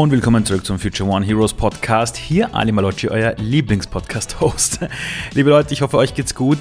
Und willkommen zurück zum Future One Heroes Podcast. Hier Ali Malocci, euer Lieblingspodcast-Host. Liebe Leute, ich hoffe, euch geht's gut.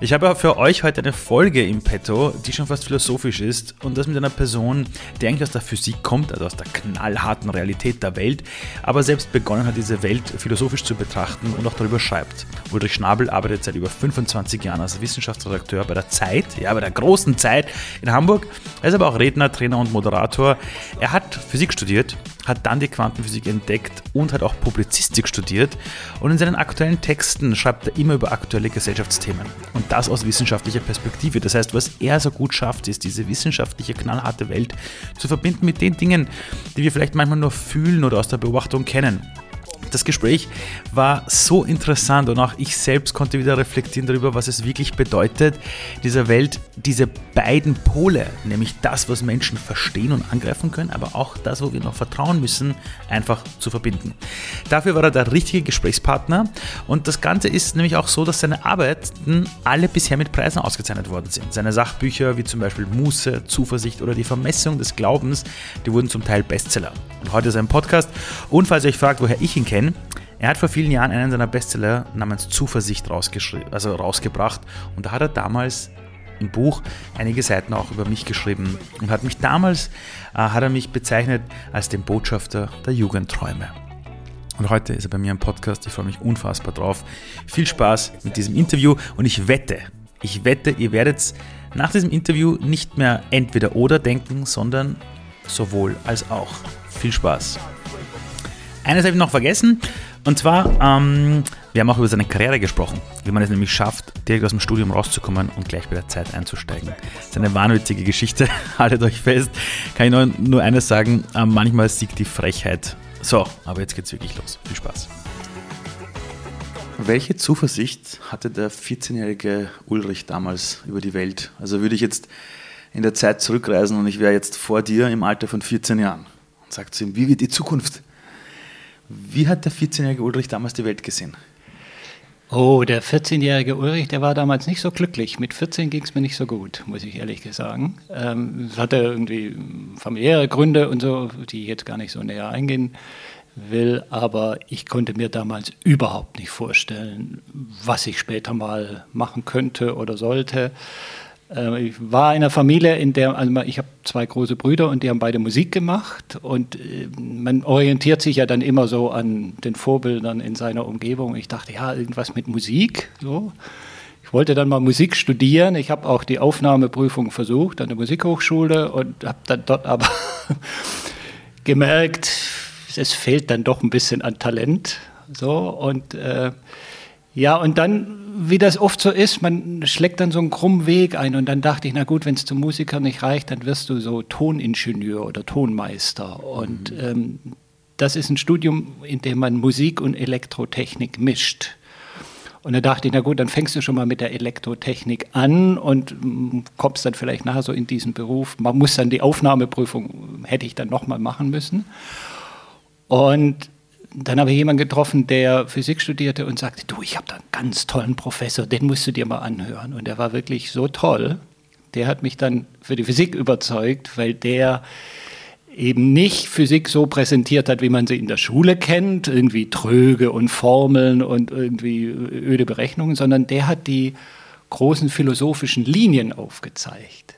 Ich habe für euch heute eine Folge im Petto, die schon fast philosophisch ist und das mit einer Person, die eigentlich aus der Physik kommt, also aus der knallharten Realität der Welt, aber selbst begonnen hat, diese Welt philosophisch zu betrachten und auch darüber schreibt. Ulrich Schnabel arbeitet seit über 25 Jahren als Wissenschaftsredakteur bei der Zeit, ja, bei der großen Zeit in Hamburg. Er ist aber auch Redner, Trainer und Moderator. Er hat Physik studiert, hat dann die Quantenphysik entdeckt und hat auch Publizistik studiert. Und in seinen aktuellen Texten schreibt er immer über aktuelle Gesellschaftsthemen. Und das aus wissenschaftlicher Perspektive. Das heißt, was er so gut schafft, ist diese wissenschaftliche, knallharte Welt zu verbinden mit den Dingen, die wir vielleicht manchmal nur fühlen oder aus der Beobachtung kennen das Gespräch war so interessant und auch ich selbst konnte wieder reflektieren darüber, was es wirklich bedeutet, dieser Welt diese beiden Pole, nämlich das, was Menschen verstehen und angreifen können, aber auch das, wo wir noch vertrauen müssen, einfach zu verbinden. Dafür war er der richtige Gesprächspartner und das Ganze ist nämlich auch so, dass seine Arbeiten alle bisher mit Preisen ausgezeichnet worden sind. Seine Sachbücher wie zum Beispiel Muße, Zuversicht oder die Vermessung des Glaubens, die wurden zum Teil Bestseller. Und heute ist ein Podcast und falls ihr euch fragt, woher ich ihn kenne, denn er hat vor vielen Jahren einen seiner Bestseller namens Zuversicht also rausgebracht und da hat er damals im Buch einige Seiten auch über mich geschrieben und hat mich damals äh, hat er mich bezeichnet als den Botschafter der Jugendträume. Und heute ist er bei mir im Podcast. Ich freue mich unfassbar drauf. Viel Spaß mit diesem Interview und ich wette, ich wette, ihr werdet nach diesem Interview nicht mehr entweder oder denken, sondern sowohl als auch. Viel Spaß. Eines habe ich noch vergessen. Und zwar, ähm, wir haben auch über seine Karriere gesprochen, wie man es nämlich schafft, direkt aus dem Studium rauszukommen und gleich bei der Zeit einzusteigen. Das ist eine wahnwitzige Geschichte, haltet euch fest. Kann ich nur, nur eines sagen, äh, manchmal siegt die Frechheit. So, aber jetzt geht's wirklich los. Viel Spaß. Welche Zuversicht hatte der 14-jährige Ulrich damals über die Welt? Also würde ich jetzt in der Zeit zurückreisen und ich wäre jetzt vor dir im Alter von 14 Jahren und sagt zu ihm, wie wird die Zukunft? Wie hat der 14-jährige Ulrich damals die Welt gesehen? Oh, der 14-jährige Ulrich, der war damals nicht so glücklich. Mit 14 ging es mir nicht so gut, muss ich ehrlich sagen. Ähm, es hatte irgendwie familiäre Gründe und so, die ich jetzt gar nicht so näher eingehen will. Aber ich konnte mir damals überhaupt nicht vorstellen, was ich später mal machen könnte oder sollte. Äh, ich war in einer Familie, in der, also ich habe zwei große Brüder und die haben beide Musik gemacht und äh, man orientiert sich ja dann immer so an den Vorbildern in seiner Umgebung. Ich dachte, ja, irgendwas mit Musik, so. Ich wollte dann mal Musik studieren. Ich habe auch die Aufnahmeprüfung versucht an der Musikhochschule und habe dann dort aber gemerkt, es fehlt dann doch ein bisschen an Talent. So und äh, ja, und dann, wie das oft so ist, man schlägt dann so einen krummen Weg ein und dann dachte ich, na gut, wenn es zum Musiker nicht reicht, dann wirst du so Toningenieur oder Tonmeister. Und mhm. ähm, das ist ein Studium, in dem man Musik und Elektrotechnik mischt. Und da dachte ich, na gut, dann fängst du schon mal mit der Elektrotechnik an und mm, kommst dann vielleicht nachher so in diesen Beruf. Man muss dann die Aufnahmeprüfung, hätte ich dann nochmal machen müssen. Und dann habe ich jemanden getroffen, der Physik studierte und sagte, du, ich habe da einen ganz tollen Professor, den musst du dir mal anhören. Und der war wirklich so toll. Der hat mich dann für die Physik überzeugt, weil der eben nicht Physik so präsentiert hat, wie man sie in der Schule kennt, irgendwie Tröge und Formeln und irgendwie öde Berechnungen, sondern der hat die großen philosophischen Linien aufgezeigt.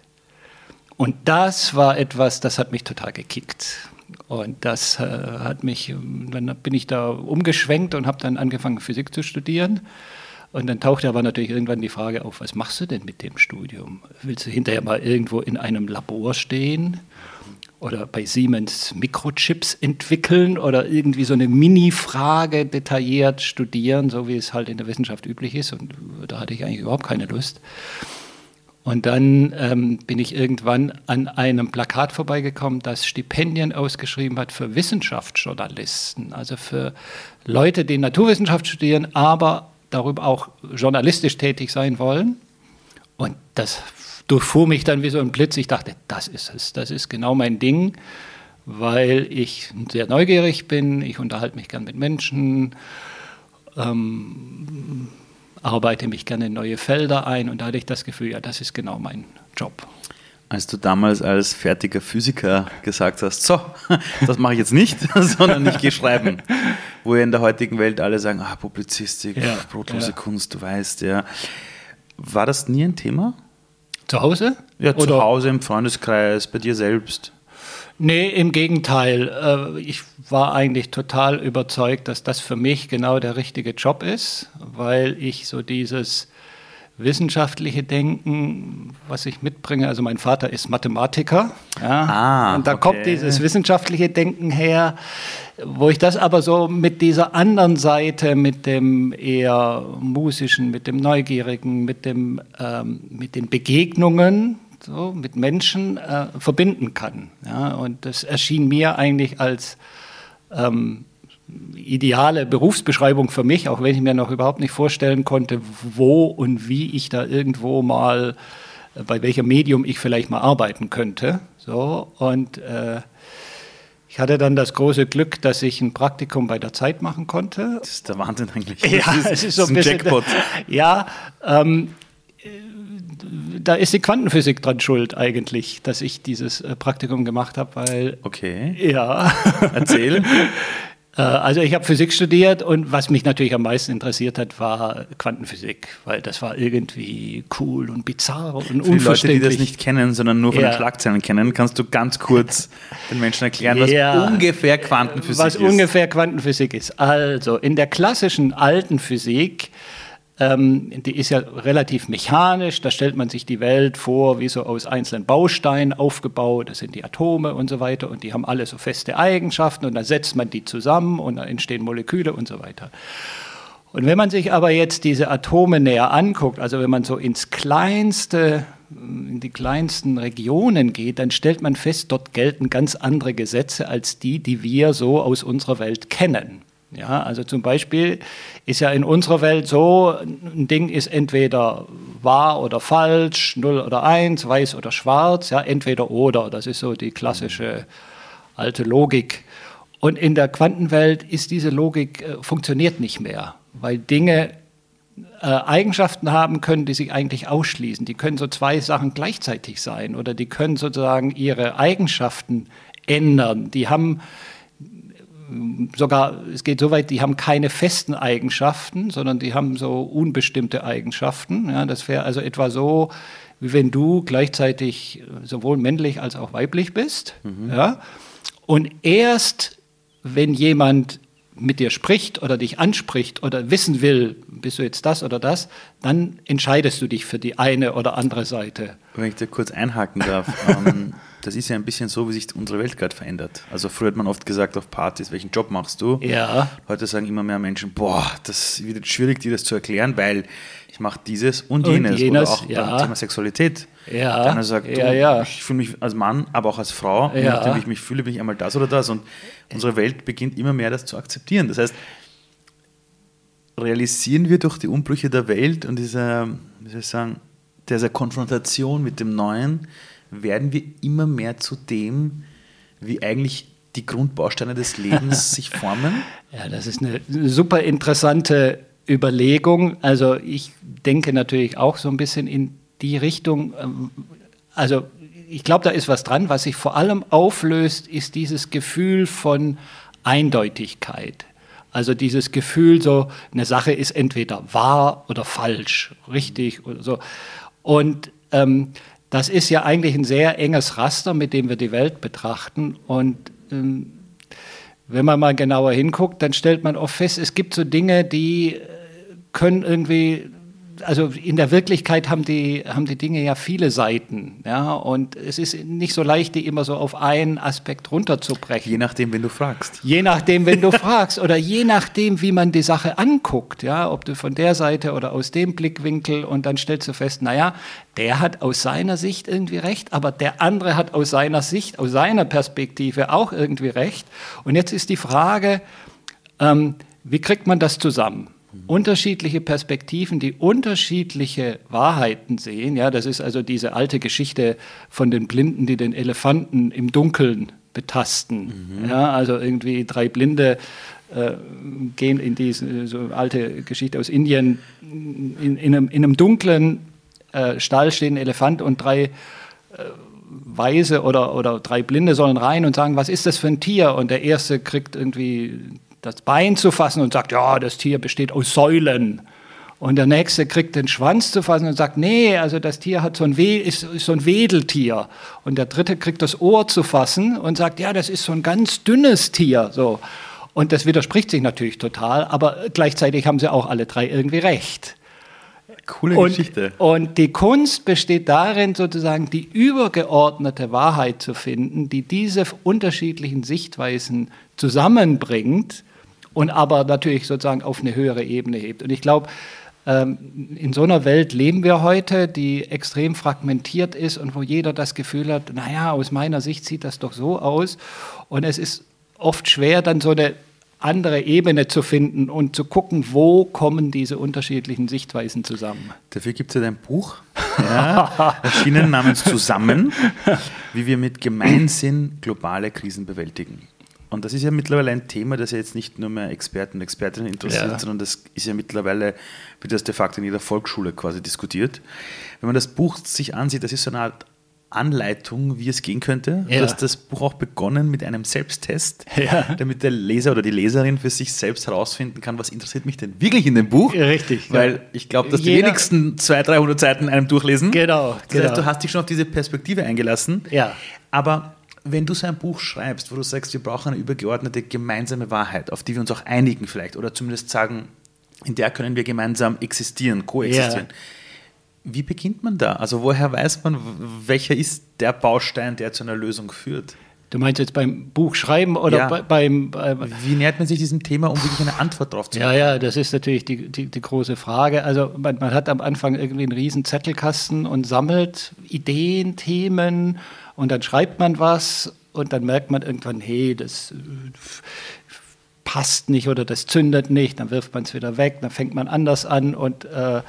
Und das war etwas, das hat mich total gekickt. Und das äh, hat mich, dann bin ich da umgeschwenkt und habe dann angefangen, Physik zu studieren. Und dann tauchte aber natürlich irgendwann die Frage auf, was machst du denn mit dem Studium? Willst du hinterher mal irgendwo in einem Labor stehen oder bei Siemens Mikrochips entwickeln oder irgendwie so eine Mini-Frage detailliert studieren, so wie es halt in der Wissenschaft üblich ist? Und da hatte ich eigentlich überhaupt keine Lust. Und dann ähm, bin ich irgendwann an einem Plakat vorbeigekommen, das Stipendien ausgeschrieben hat für Wissenschaftsjournalisten, also für Leute, die Naturwissenschaft studieren, aber darüber auch journalistisch tätig sein wollen. Und das durchfuhr mich dann wie so ein Blitz. Ich dachte, das ist es, das ist genau mein Ding, weil ich sehr neugierig bin, ich unterhalte mich gern mit Menschen. Ähm, arbeite mich gerne in neue Felder ein und da hatte ich das Gefühl, ja, das ist genau mein Job. Als du damals als fertiger Physiker gesagt hast, so, das mache ich jetzt nicht, sondern ich gehe schreiben. Wo ja in der heutigen Welt alle sagen, ah, Publizistik, ja, brotlose ja. Kunst, du weißt, ja. War das nie ein Thema? Zu Hause? Ja, Oder? zu Hause, im Freundeskreis, bei dir selbst. Nee, im Gegenteil. Äh, ich war eigentlich total überzeugt, dass das für mich genau der richtige Job ist, weil ich so dieses wissenschaftliche Denken, was ich mitbringe. Also mein Vater ist Mathematiker. Ja, ah, und da okay. kommt dieses wissenschaftliche Denken her, wo ich das aber so mit dieser anderen Seite, mit dem eher musischen, mit dem neugierigen, mit, dem, ähm, mit den Begegnungen, so, mit Menschen äh, verbinden kann. Ja, und das erschien mir eigentlich als ähm, ideale Berufsbeschreibung für mich, auch wenn ich mir noch überhaupt nicht vorstellen konnte, wo und wie ich da irgendwo mal, äh, bei welchem Medium ich vielleicht mal arbeiten könnte. So, und äh, ich hatte dann das große Glück, dass ich ein Praktikum bei der Zeit machen konnte. Das ist der Wahnsinn eigentlich. Ja, ist, es ist so ein, bisschen, Jackpot. Ja, ähm, da ist die Quantenphysik dran schuld eigentlich, dass ich dieses äh, Praktikum gemacht habe, weil. Okay. Ja. Erzähl. Äh, also ich habe Physik studiert und was mich natürlich am meisten interessiert hat, war Quantenphysik, weil das war irgendwie cool und bizarr und Für die Leute, die das nicht kennen, sondern nur von ja. den Schlagzeilen kennen, kannst du ganz kurz den Menschen erklären, was ja. ungefähr Quantenphysik was ist? Was ungefähr Quantenphysik ist. Also in der klassischen alten Physik ähm, die ist ja relativ mechanisch. Da stellt man sich die Welt vor, wie so aus einzelnen Bausteinen aufgebaut. Das sind die Atome und so weiter. Und die haben alle so feste Eigenschaften. Und dann setzt man die zusammen und dann entstehen Moleküle und so weiter. Und wenn man sich aber jetzt diese Atome näher anguckt, also wenn man so ins kleinste, in die kleinsten Regionen geht, dann stellt man fest, dort gelten ganz andere Gesetze als die, die wir so aus unserer Welt kennen. Ja, also zum Beispiel ist ja in unserer Welt so, ein Ding ist entweder wahr oder falsch, 0 oder 1, weiß oder schwarz, ja, entweder oder. Das ist so die klassische alte Logik. Und in der Quantenwelt ist diese Logik äh, funktioniert nicht mehr, weil Dinge äh, Eigenschaften haben können, die sich eigentlich ausschließen. Die können so zwei Sachen gleichzeitig sein oder die können sozusagen ihre Eigenschaften ändern. Die haben sogar, es geht so weit, die haben keine festen Eigenschaften, sondern die haben so unbestimmte Eigenschaften. Ja, das wäre also etwa so, wie wenn du gleichzeitig sowohl männlich als auch weiblich bist. Mhm. Ja, und erst, wenn jemand mit dir spricht oder dich anspricht oder wissen will, bist du jetzt das oder das, dann entscheidest du dich für die eine oder andere Seite. Wenn ich da kurz einhaken darf, ähm, das ist ja ein bisschen so, wie sich unsere Welt gerade verändert. Also früher hat man oft gesagt auf Partys, welchen Job machst du? Ja. Heute sagen immer mehr Menschen, boah, das wird schwierig, dir das zu erklären, weil ich mache dieses und jenes. Und jenes Oder auch ja. beim Thema Sexualität. Ja. Der eine sagt, ja, ja. ich fühle mich als Mann, aber auch als Frau, ja. nachdem wie ich mich fühle, bin ich einmal das oder das. Und unsere Welt beginnt immer mehr das zu akzeptieren. Das heißt, realisieren wir durch die Umbrüche der Welt und dieser, wie soll ich sagen, dieser Konfrontation mit dem Neuen, werden wir immer mehr zu dem, wie eigentlich die Grundbausteine des Lebens sich formen? Ja, das ist eine super interessante Überlegung. Also ich denke natürlich auch so ein bisschen in die Richtung. Ähm, also ich glaube, da ist was dran. Was sich vor allem auflöst, ist dieses Gefühl von Eindeutigkeit. Also dieses Gefühl, so eine Sache ist entweder wahr oder falsch, richtig oder so. Und ähm, das ist ja eigentlich ein sehr enges Raster, mit dem wir die Welt betrachten. Und ähm, wenn man mal genauer hinguckt, dann stellt man oft fest, es gibt so Dinge, die äh, können irgendwie also in der Wirklichkeit haben die, haben die Dinge ja viele Seiten. Ja, und es ist nicht so leicht, die immer so auf einen Aspekt runterzubrechen. Je nachdem, wenn du fragst. Je nachdem, wenn du fragst. Oder je nachdem, wie man die Sache anguckt. Ja, ob du von der Seite oder aus dem Blickwinkel und dann stellst du fest, naja, der hat aus seiner Sicht irgendwie recht, aber der andere hat aus seiner Sicht, aus seiner Perspektive auch irgendwie recht. Und jetzt ist die Frage, ähm, wie kriegt man das zusammen? Unterschiedliche Perspektiven, die unterschiedliche Wahrheiten sehen. Ja, das ist also diese alte Geschichte von den Blinden, die den Elefanten im Dunkeln betasten. Mhm. Ja, also irgendwie drei Blinde äh, gehen in diese so alte Geschichte aus Indien. In, in, einem, in einem, dunklen äh, Stall stehen ein Elefant und drei äh, Weise oder, oder drei Blinde sollen rein und sagen, was ist das für ein Tier? Und der Erste kriegt irgendwie das Bein zu fassen und sagt, ja, das Tier besteht aus Säulen. Und der nächste kriegt den Schwanz zu fassen und sagt, nee, also das Tier hat so ein, We ist, ist so ein Wedeltier. Und der dritte kriegt das Ohr zu fassen und sagt, ja, das ist so ein ganz dünnes Tier. So. Und das widerspricht sich natürlich total, aber gleichzeitig haben sie auch alle drei irgendwie recht. Coole und, Geschichte. Und die Kunst besteht darin, sozusagen die übergeordnete Wahrheit zu finden, die diese unterschiedlichen Sichtweisen zusammenbringt und aber natürlich sozusagen auf eine höhere Ebene hebt. Und ich glaube, ähm, in so einer Welt leben wir heute, die extrem fragmentiert ist und wo jeder das Gefühl hat, naja, aus meiner Sicht sieht das doch so aus. Und es ist oft schwer, dann so eine andere Ebene zu finden und zu gucken, wo kommen diese unterschiedlichen Sichtweisen zusammen. Dafür gibt es ja dein Buch, ja, erschienen namens Zusammen, wie wir mit Gemeinsinn globale Krisen bewältigen. Und das ist ja mittlerweile ein Thema, das ja jetzt nicht nur mehr Experten und Expertinnen interessiert, ja. sondern das ist ja mittlerweile, wird das de facto in jeder Volksschule quasi diskutiert. Wenn man das Buch sich ansieht, das ist so eine Art Anleitung, wie es gehen könnte. Ja. Du hast das Buch auch begonnen mit einem Selbsttest, ja. damit der Leser oder die Leserin für sich selbst herausfinden kann, was interessiert mich denn wirklich in dem Buch. Richtig. Weil ja. ich glaube, dass Jeder die wenigsten 200, 300 Seiten einem durchlesen. Genau. Das genau. heißt, du hast dich schon auf diese Perspektive eingelassen. Ja. Aber wenn du so ein Buch schreibst, wo du sagst, wir brauchen eine übergeordnete gemeinsame Wahrheit, auf die wir uns auch einigen vielleicht, oder zumindest sagen, in der können wir gemeinsam existieren, koexistieren. Ja wie beginnt man da? Also woher weiß man, welcher ist der Baustein, der zu einer Lösung führt? Du meinst jetzt beim Buchschreiben oder ja. beim, beim, Wie nähert man sich diesem Thema, um wirklich eine Antwort drauf zu finden? Ja, ja, das ist natürlich die, die, die große Frage. Also man, man, hat am Anfang irgendwie einen riesen Zettelkasten und sammelt Ideen, Themen und dann schreibt man was und dann merkt man irgendwann, hey, das äh, passt nicht oder das zündet nicht, dann wirft man es wieder weg, dann fängt man anders an und äh,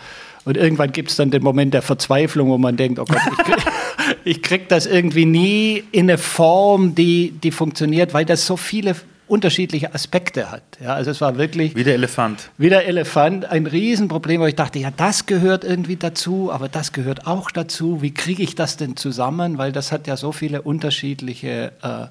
und irgendwann gibt es dann den Moment der Verzweiflung, wo man denkt, oh Gott, ich krieg, ich krieg das irgendwie nie in eine Form, die, die funktioniert, weil das so viele unterschiedliche Aspekte hat. Ja, also es war wirklich... Wie der Elefant. Wie der Elefant, ein Riesenproblem, wo ich dachte, ja, das gehört irgendwie dazu, aber das gehört auch dazu. Wie kriege ich das denn zusammen? Weil das hat ja so viele unterschiedliche... Äh,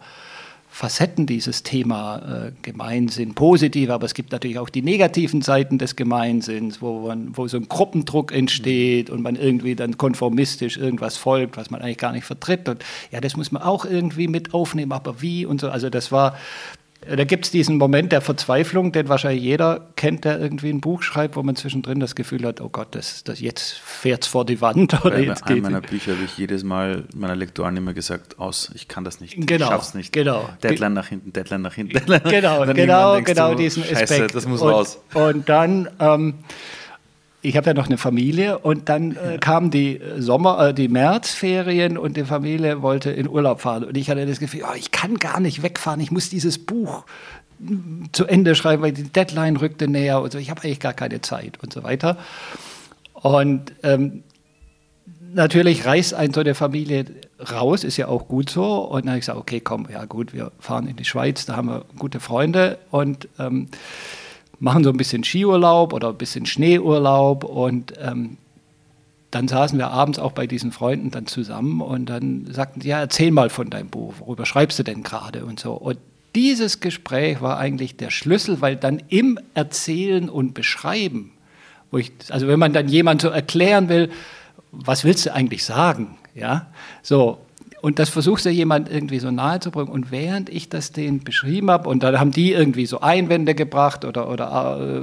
Facetten dieses Thema äh, Gemeinsinn positiv, aber es gibt natürlich auch die negativen Seiten des Gemeinsinns, wo, man, wo so ein Gruppendruck entsteht und man irgendwie dann konformistisch irgendwas folgt, was man eigentlich gar nicht vertritt. Und ja, das muss man auch irgendwie mit aufnehmen, aber wie und so. Also das war da gibt es diesen Moment der Verzweiflung, den wahrscheinlich jeder kennt, der irgendwie ein Buch schreibt, wo man zwischendrin das Gefühl hat, oh Gott, das, das jetzt fährt es vor die Wand. Oder Bei jetzt einem meiner Bücher habe ich jedes Mal meiner Lektoren immer gesagt, aus, ich kann das nicht, genau, ich schaff's nicht. Genau. Deadline nach hinten, Deadline nach hinten. Deadline. Genau, genau, genau du, diesen Scheiße, Aspekt. das muss und, raus. Und dann... Ähm, ich habe ja noch eine Familie und dann äh, kamen die Sommer, äh, die Märzferien und die Familie wollte in Urlaub fahren und ich hatte das Gefühl, oh, ich kann gar nicht wegfahren, ich muss dieses Buch zu Ende schreiben, weil die Deadline rückte näher und so. Ich habe eigentlich gar keine Zeit und so weiter. Und ähm, natürlich reißt ein so eine Familie raus, ist ja auch gut so. Und dann habe ich gesagt, okay, komm, ja gut, wir fahren in die Schweiz, da haben wir gute Freunde und ähm, machen so ein bisschen Skiurlaub oder ein bisschen Schneeurlaub und ähm, dann saßen wir abends auch bei diesen Freunden dann zusammen und dann sagten sie, ja, erzähl mal von deinem Buch, worüber schreibst du denn gerade und so. Und dieses Gespräch war eigentlich der Schlüssel, weil dann im Erzählen und Beschreiben, ich, also wenn man dann jemand so erklären will, was willst du eigentlich sagen, ja, so, und das versucht ja jemand irgendwie so nahe zu bringen. Und während ich das denen beschrieben habe, und dann haben die irgendwie so Einwände gebracht oder, oder äh,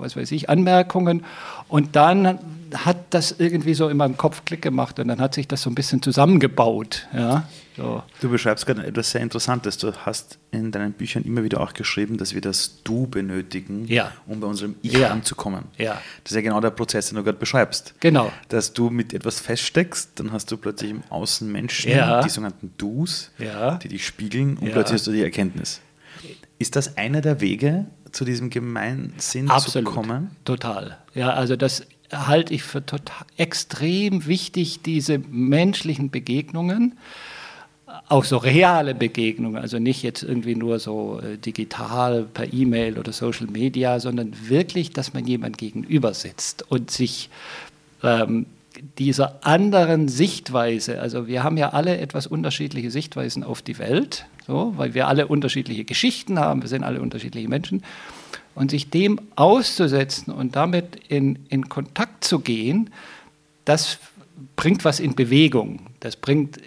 was weiß ich, Anmerkungen. Und dann hat das irgendwie so in meinem Kopf Klick gemacht und dann hat sich das so ein bisschen zusammengebaut. Ja, so. Du beschreibst gerade etwas sehr Interessantes. Du hast in deinen Büchern immer wieder auch geschrieben, dass wir das Du benötigen, ja. um bei unserem Ich ja. anzukommen. Ja. Das ist ja genau der Prozess, den du gerade beschreibst. Genau. Dass du mit etwas feststeckst, dann hast du plötzlich im Außen Menschen, ja. die sogenannten Dus, die dich spiegeln und plötzlich hast du die Erkenntnis. Ist das einer der Wege, zu diesem Gemeinsinn Absolut. zu kommen? Total. Ja, also das halte ich für total extrem wichtig, diese menschlichen Begegnungen, auch so reale Begegnungen, also nicht jetzt irgendwie nur so äh, digital per E-Mail oder Social Media, sondern wirklich, dass man jemand gegenüber sitzt und sich ähm, dieser anderen Sichtweise, also wir haben ja alle etwas unterschiedliche Sichtweisen auf die Welt, so, weil wir alle unterschiedliche Geschichten haben, wir sind alle unterschiedliche Menschen. Und sich dem auszusetzen und damit in, in Kontakt zu gehen, das bringt was in Bewegung. Das bringt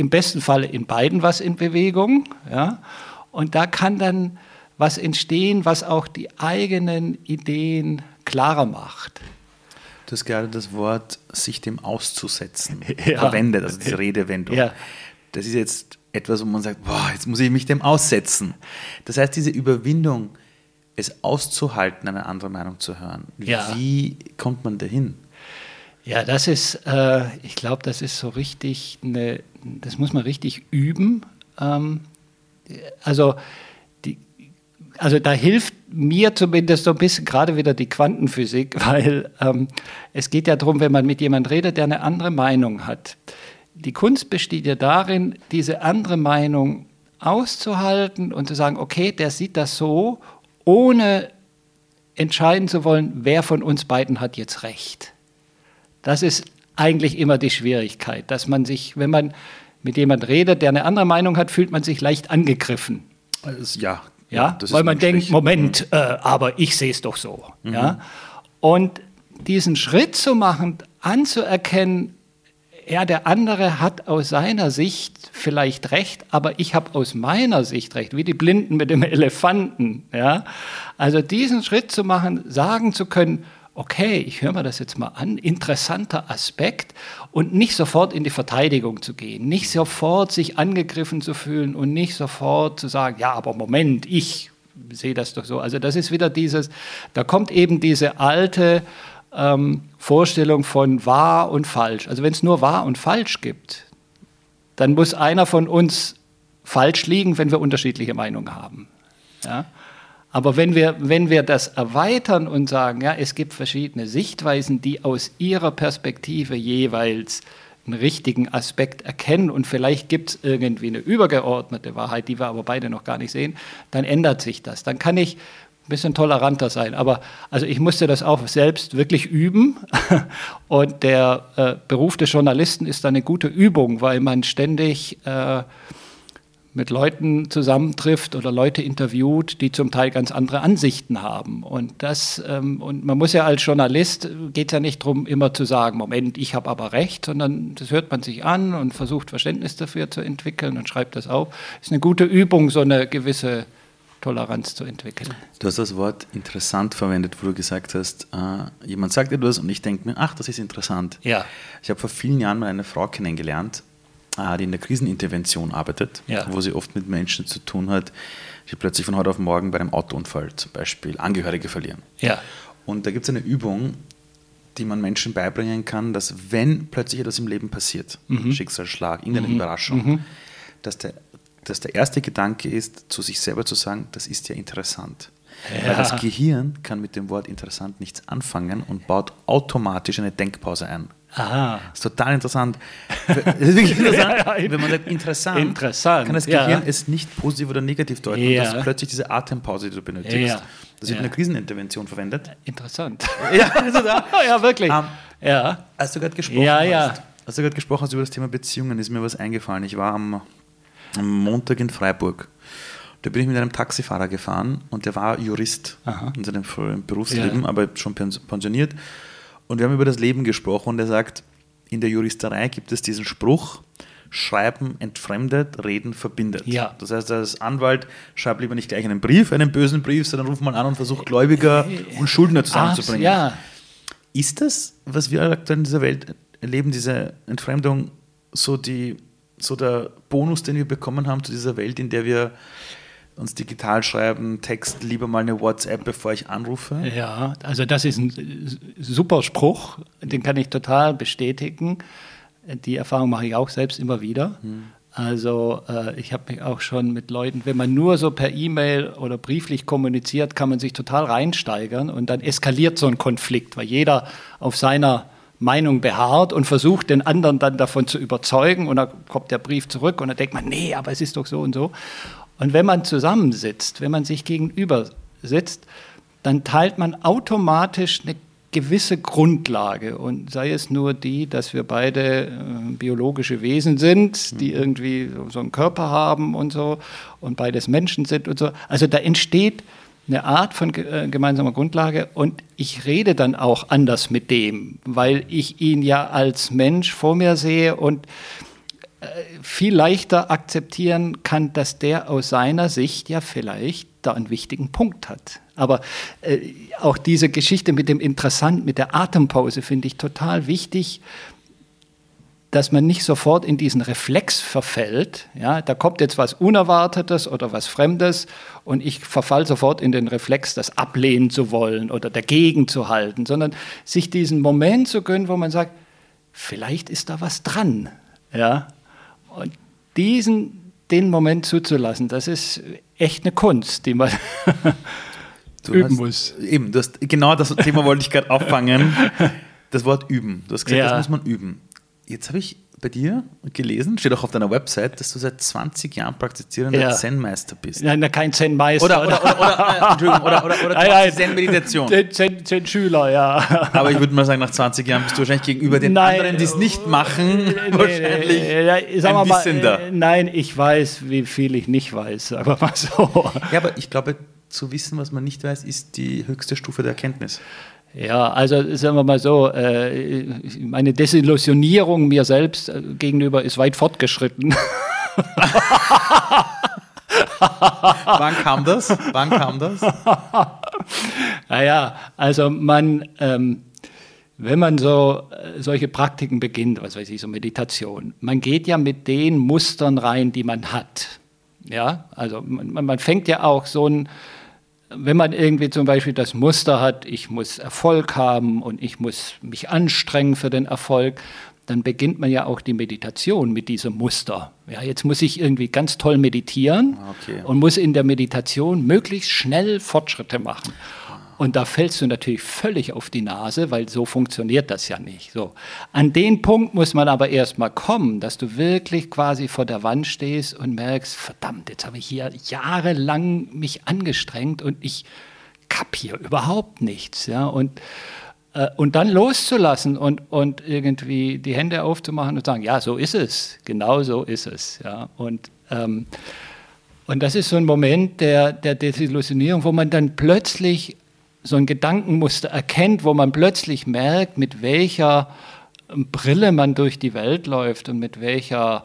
im besten Fall in beiden was in Bewegung. Ja? Und da kann dann was entstehen, was auch die eigenen Ideen klarer macht. Du hast gerade das Wort sich dem auszusetzen ja. verwendet, also diese Redewendung. Ja. Das ist jetzt etwas, wo man sagt, boah, jetzt muss ich mich dem aussetzen. Das heißt, diese Überwindung, es auszuhalten, eine andere Meinung zu hören. Ja. Wie kommt man dahin? Ja, das ist, äh, ich glaube, das ist so richtig eine, das muss man richtig üben. Ähm, also, die, also da hilft mir zumindest so ein bisschen gerade wieder die Quantenphysik, weil ähm, es geht ja darum, wenn man mit jemandem redet, der eine andere Meinung hat. Die Kunst besteht ja darin, diese andere Meinung auszuhalten und zu sagen, okay, der sieht das so, ohne entscheiden zu wollen, wer von uns beiden hat jetzt recht. Das ist eigentlich immer die Schwierigkeit, dass man sich, wenn man mit jemand redet, der eine andere Meinung hat, fühlt man sich leicht angegriffen. Ja, ja, weil man denkt, Moment, mhm. äh, aber ich sehe es doch so. Mhm. Ja? Und diesen Schritt zu machen, anzuerkennen, ja, der andere hat aus seiner Sicht vielleicht recht, aber ich habe aus meiner Sicht recht, wie die Blinden mit dem Elefanten. Ja? Also diesen Schritt zu machen, sagen zu können, okay, ich höre mir das jetzt mal an, interessanter Aspekt und nicht sofort in die Verteidigung zu gehen, nicht sofort sich angegriffen zu fühlen und nicht sofort zu sagen, ja, aber Moment, ich sehe das doch so. Also das ist wieder dieses, da kommt eben diese alte ähm, Vorstellung von wahr und falsch. Also wenn es nur wahr und falsch gibt, dann muss einer von uns falsch liegen, wenn wir unterschiedliche Meinungen haben. Ja? Aber wenn wir, wenn wir das erweitern und sagen, ja, es gibt verschiedene Sichtweisen, die aus ihrer Perspektive jeweils einen richtigen Aspekt erkennen und vielleicht gibt es irgendwie eine übergeordnete Wahrheit, die wir aber beide noch gar nicht sehen, dann ändert sich das. Dann kann ich ein bisschen toleranter sein. Aber also ich musste das auch selbst wirklich üben. Und der äh, Beruf des Journalisten ist eine gute Übung, weil man ständig äh, mit Leuten zusammentrifft oder Leute interviewt, die zum Teil ganz andere Ansichten haben. Und das, ähm, und man muss ja als Journalist, geht ja nicht darum, immer zu sagen, Moment, ich habe aber recht, sondern das hört man sich an und versucht Verständnis dafür zu entwickeln und schreibt das auf. Ist eine gute Übung, so eine gewisse Toleranz zu entwickeln. Du hast das Wort interessant verwendet, wo du gesagt hast, äh, jemand sagt etwas und ich denke mir, ach, das ist interessant. Ja. Ich habe vor vielen Jahren mal eine Frau kennengelernt, die in der Krisenintervention arbeitet, ja. wo sie oft mit Menschen zu tun hat, die plötzlich von heute auf morgen bei einem Autounfall zum Beispiel Angehörige verlieren. Ja. Und da gibt es eine Übung, die man Menschen beibringen kann, dass wenn plötzlich etwas im Leben passiert, mhm. Schicksalsschlag, irgendeine mhm. Überraschung, mhm. Dass, der, dass der erste Gedanke ist, zu sich selber zu sagen, das ist ja interessant. Ja. Weil das Gehirn kann mit dem Wort interessant nichts anfangen und baut automatisch eine Denkpause ein. Aha. Das ist total interessant. Das ist wirklich interessant. ja, ja, Wenn man sagt, interessant, interessant, kann das Gehirn ja. es nicht positiv oder negativ deuten. Und das ist plötzlich diese Atempause, die du benötigst. Das wird in der Krisenintervention verwendet. Interessant. ja, also da, ja, wirklich. Um, ähm, ja. Als du gerade gesprochen ja, hast, als du gerade gesprochen hast über das Thema Beziehungen, ist mir was eingefallen. Ich war am, am Montag in Freiburg. Da bin ich mit einem Taxifahrer gefahren und der war Jurist Aha. in seinem Berufsleben, aber schon pensioniert. Und wir haben über das Leben gesprochen und er sagt, in der Juristerei gibt es diesen Spruch, Schreiben entfremdet, Reden verbindet. Ja. Das heißt, als Anwalt schreib lieber nicht gleich einen Brief, einen bösen Brief, sondern ruf mal an und versuch Gläubiger und Schuldner zusammenzubringen. ja. Ist das, was wir aktuell in dieser Welt erleben, diese Entfremdung, so, die, so der Bonus, den wir bekommen haben zu dieser Welt, in der wir uns digital schreiben, Text, lieber mal eine WhatsApp, bevor ich anrufe? Ja, also das ist ein super Spruch, den kann ich total bestätigen. Die Erfahrung mache ich auch selbst immer wieder. Hm. Also äh, ich habe mich auch schon mit Leuten, wenn man nur so per E-Mail oder brieflich kommuniziert, kann man sich total reinsteigern und dann eskaliert so ein Konflikt, weil jeder auf seiner Meinung beharrt und versucht, den anderen dann davon zu überzeugen und dann kommt der Brief zurück und dann denkt man, nee, aber es ist doch so und so. Und wenn man zusammensitzt, wenn man sich gegenüber sitzt, dann teilt man automatisch eine gewisse Grundlage und sei es nur die, dass wir beide äh, biologische Wesen sind, die mhm. irgendwie so einen Körper haben und so und beides Menschen sind und so. Also da entsteht eine Art von äh, gemeinsamer Grundlage und ich rede dann auch anders mit dem, weil ich ihn ja als Mensch vor mir sehe und viel leichter akzeptieren kann, dass der aus seiner Sicht ja vielleicht da einen wichtigen Punkt hat. Aber äh, auch diese Geschichte mit dem Interessant, mit der Atempause finde ich total wichtig, dass man nicht sofort in diesen Reflex verfällt. Ja, da kommt jetzt was Unerwartetes oder was Fremdes und ich verfall sofort in den Reflex, das ablehnen zu wollen oder dagegen zu halten, sondern sich diesen Moment zu gönnen, wo man sagt, vielleicht ist da was dran. Ja, und diesen, den Moment zuzulassen, das ist echt eine Kunst, die man üben hast, muss. Eben, hast, genau das Thema wollte ich gerade auffangen. Das Wort üben. Du hast gesagt, ja. das muss man üben. Jetzt habe ich bei dir gelesen, steht auch auf deiner Website, dass du seit 20 Jahren praktizierender ja. Zen-Meister bist. Nein, kein Zen-Meister. Oder, oder, oder, oder, Entschuldigung, oder, oder, oder Zen-Meditation. Zen-Schüler, ja. Aber ich würde mal sagen, nach 20 Jahren bist du wahrscheinlich gegenüber den nein, anderen, die es nicht machen, nee, wahrscheinlich nee, ein mal, Wissender. Nein, ich weiß, wie viel ich nicht weiß, sagen wir mal so. Ja, aber ich glaube, zu wissen, was man nicht weiß, ist die höchste Stufe der Erkenntnis. Ja, also sagen wir mal so, äh, meine Desillusionierung mir selbst äh, gegenüber ist weit fortgeschritten. Wann kam das? Wann kam das? naja, also man, ähm, wenn man so äh, solche Praktiken beginnt, was weiß ich, so Meditation, man geht ja mit den Mustern rein, die man hat. Ja, also man, man fängt ja auch so ein wenn man irgendwie zum Beispiel das Muster hat, ich muss Erfolg haben und ich muss mich anstrengen für den Erfolg, dann beginnt man ja auch die Meditation mit diesem Muster. Ja, jetzt muss ich irgendwie ganz toll meditieren okay. und muss in der Meditation möglichst schnell Fortschritte machen. Und da fällst du natürlich völlig auf die Nase, weil so funktioniert das ja nicht. So. An den Punkt muss man aber erstmal kommen, dass du wirklich quasi vor der Wand stehst und merkst, verdammt, jetzt habe ich hier jahrelang mich angestrengt und ich kapiere überhaupt nichts. Ja? Und, äh, und dann loszulassen und, und irgendwie die Hände aufzumachen und sagen, ja, so ist es, genau so ist es. Ja? Und, ähm, und das ist so ein Moment der, der Desillusionierung, wo man dann plötzlich so ein Gedankenmuster erkennt, wo man plötzlich merkt, mit welcher Brille man durch die Welt läuft und mit welcher,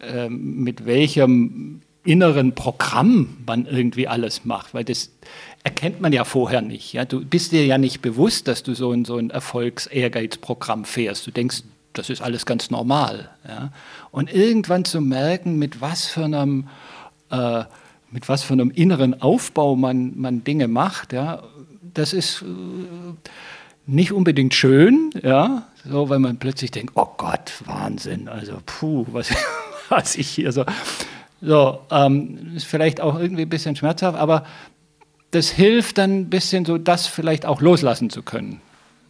äh, mit welchem inneren Programm man irgendwie alles macht, weil das erkennt man ja vorher nicht. Ja? Du bist dir ja nicht bewusst, dass du so ein, so ein Erfolgs-Ehrgeiz-Programm fährst. Du denkst, das ist alles ganz normal. Ja? Und irgendwann zu merken, mit was für einem äh, mit was für einem inneren Aufbau man, man Dinge macht, ja, das ist äh, nicht unbedingt schön, ja, so, weil man plötzlich denkt, oh Gott, Wahnsinn, also puh, was, was ich hier so. So, ähm, ist vielleicht auch irgendwie ein bisschen schmerzhaft, aber das hilft dann ein bisschen so, das vielleicht auch loslassen zu können.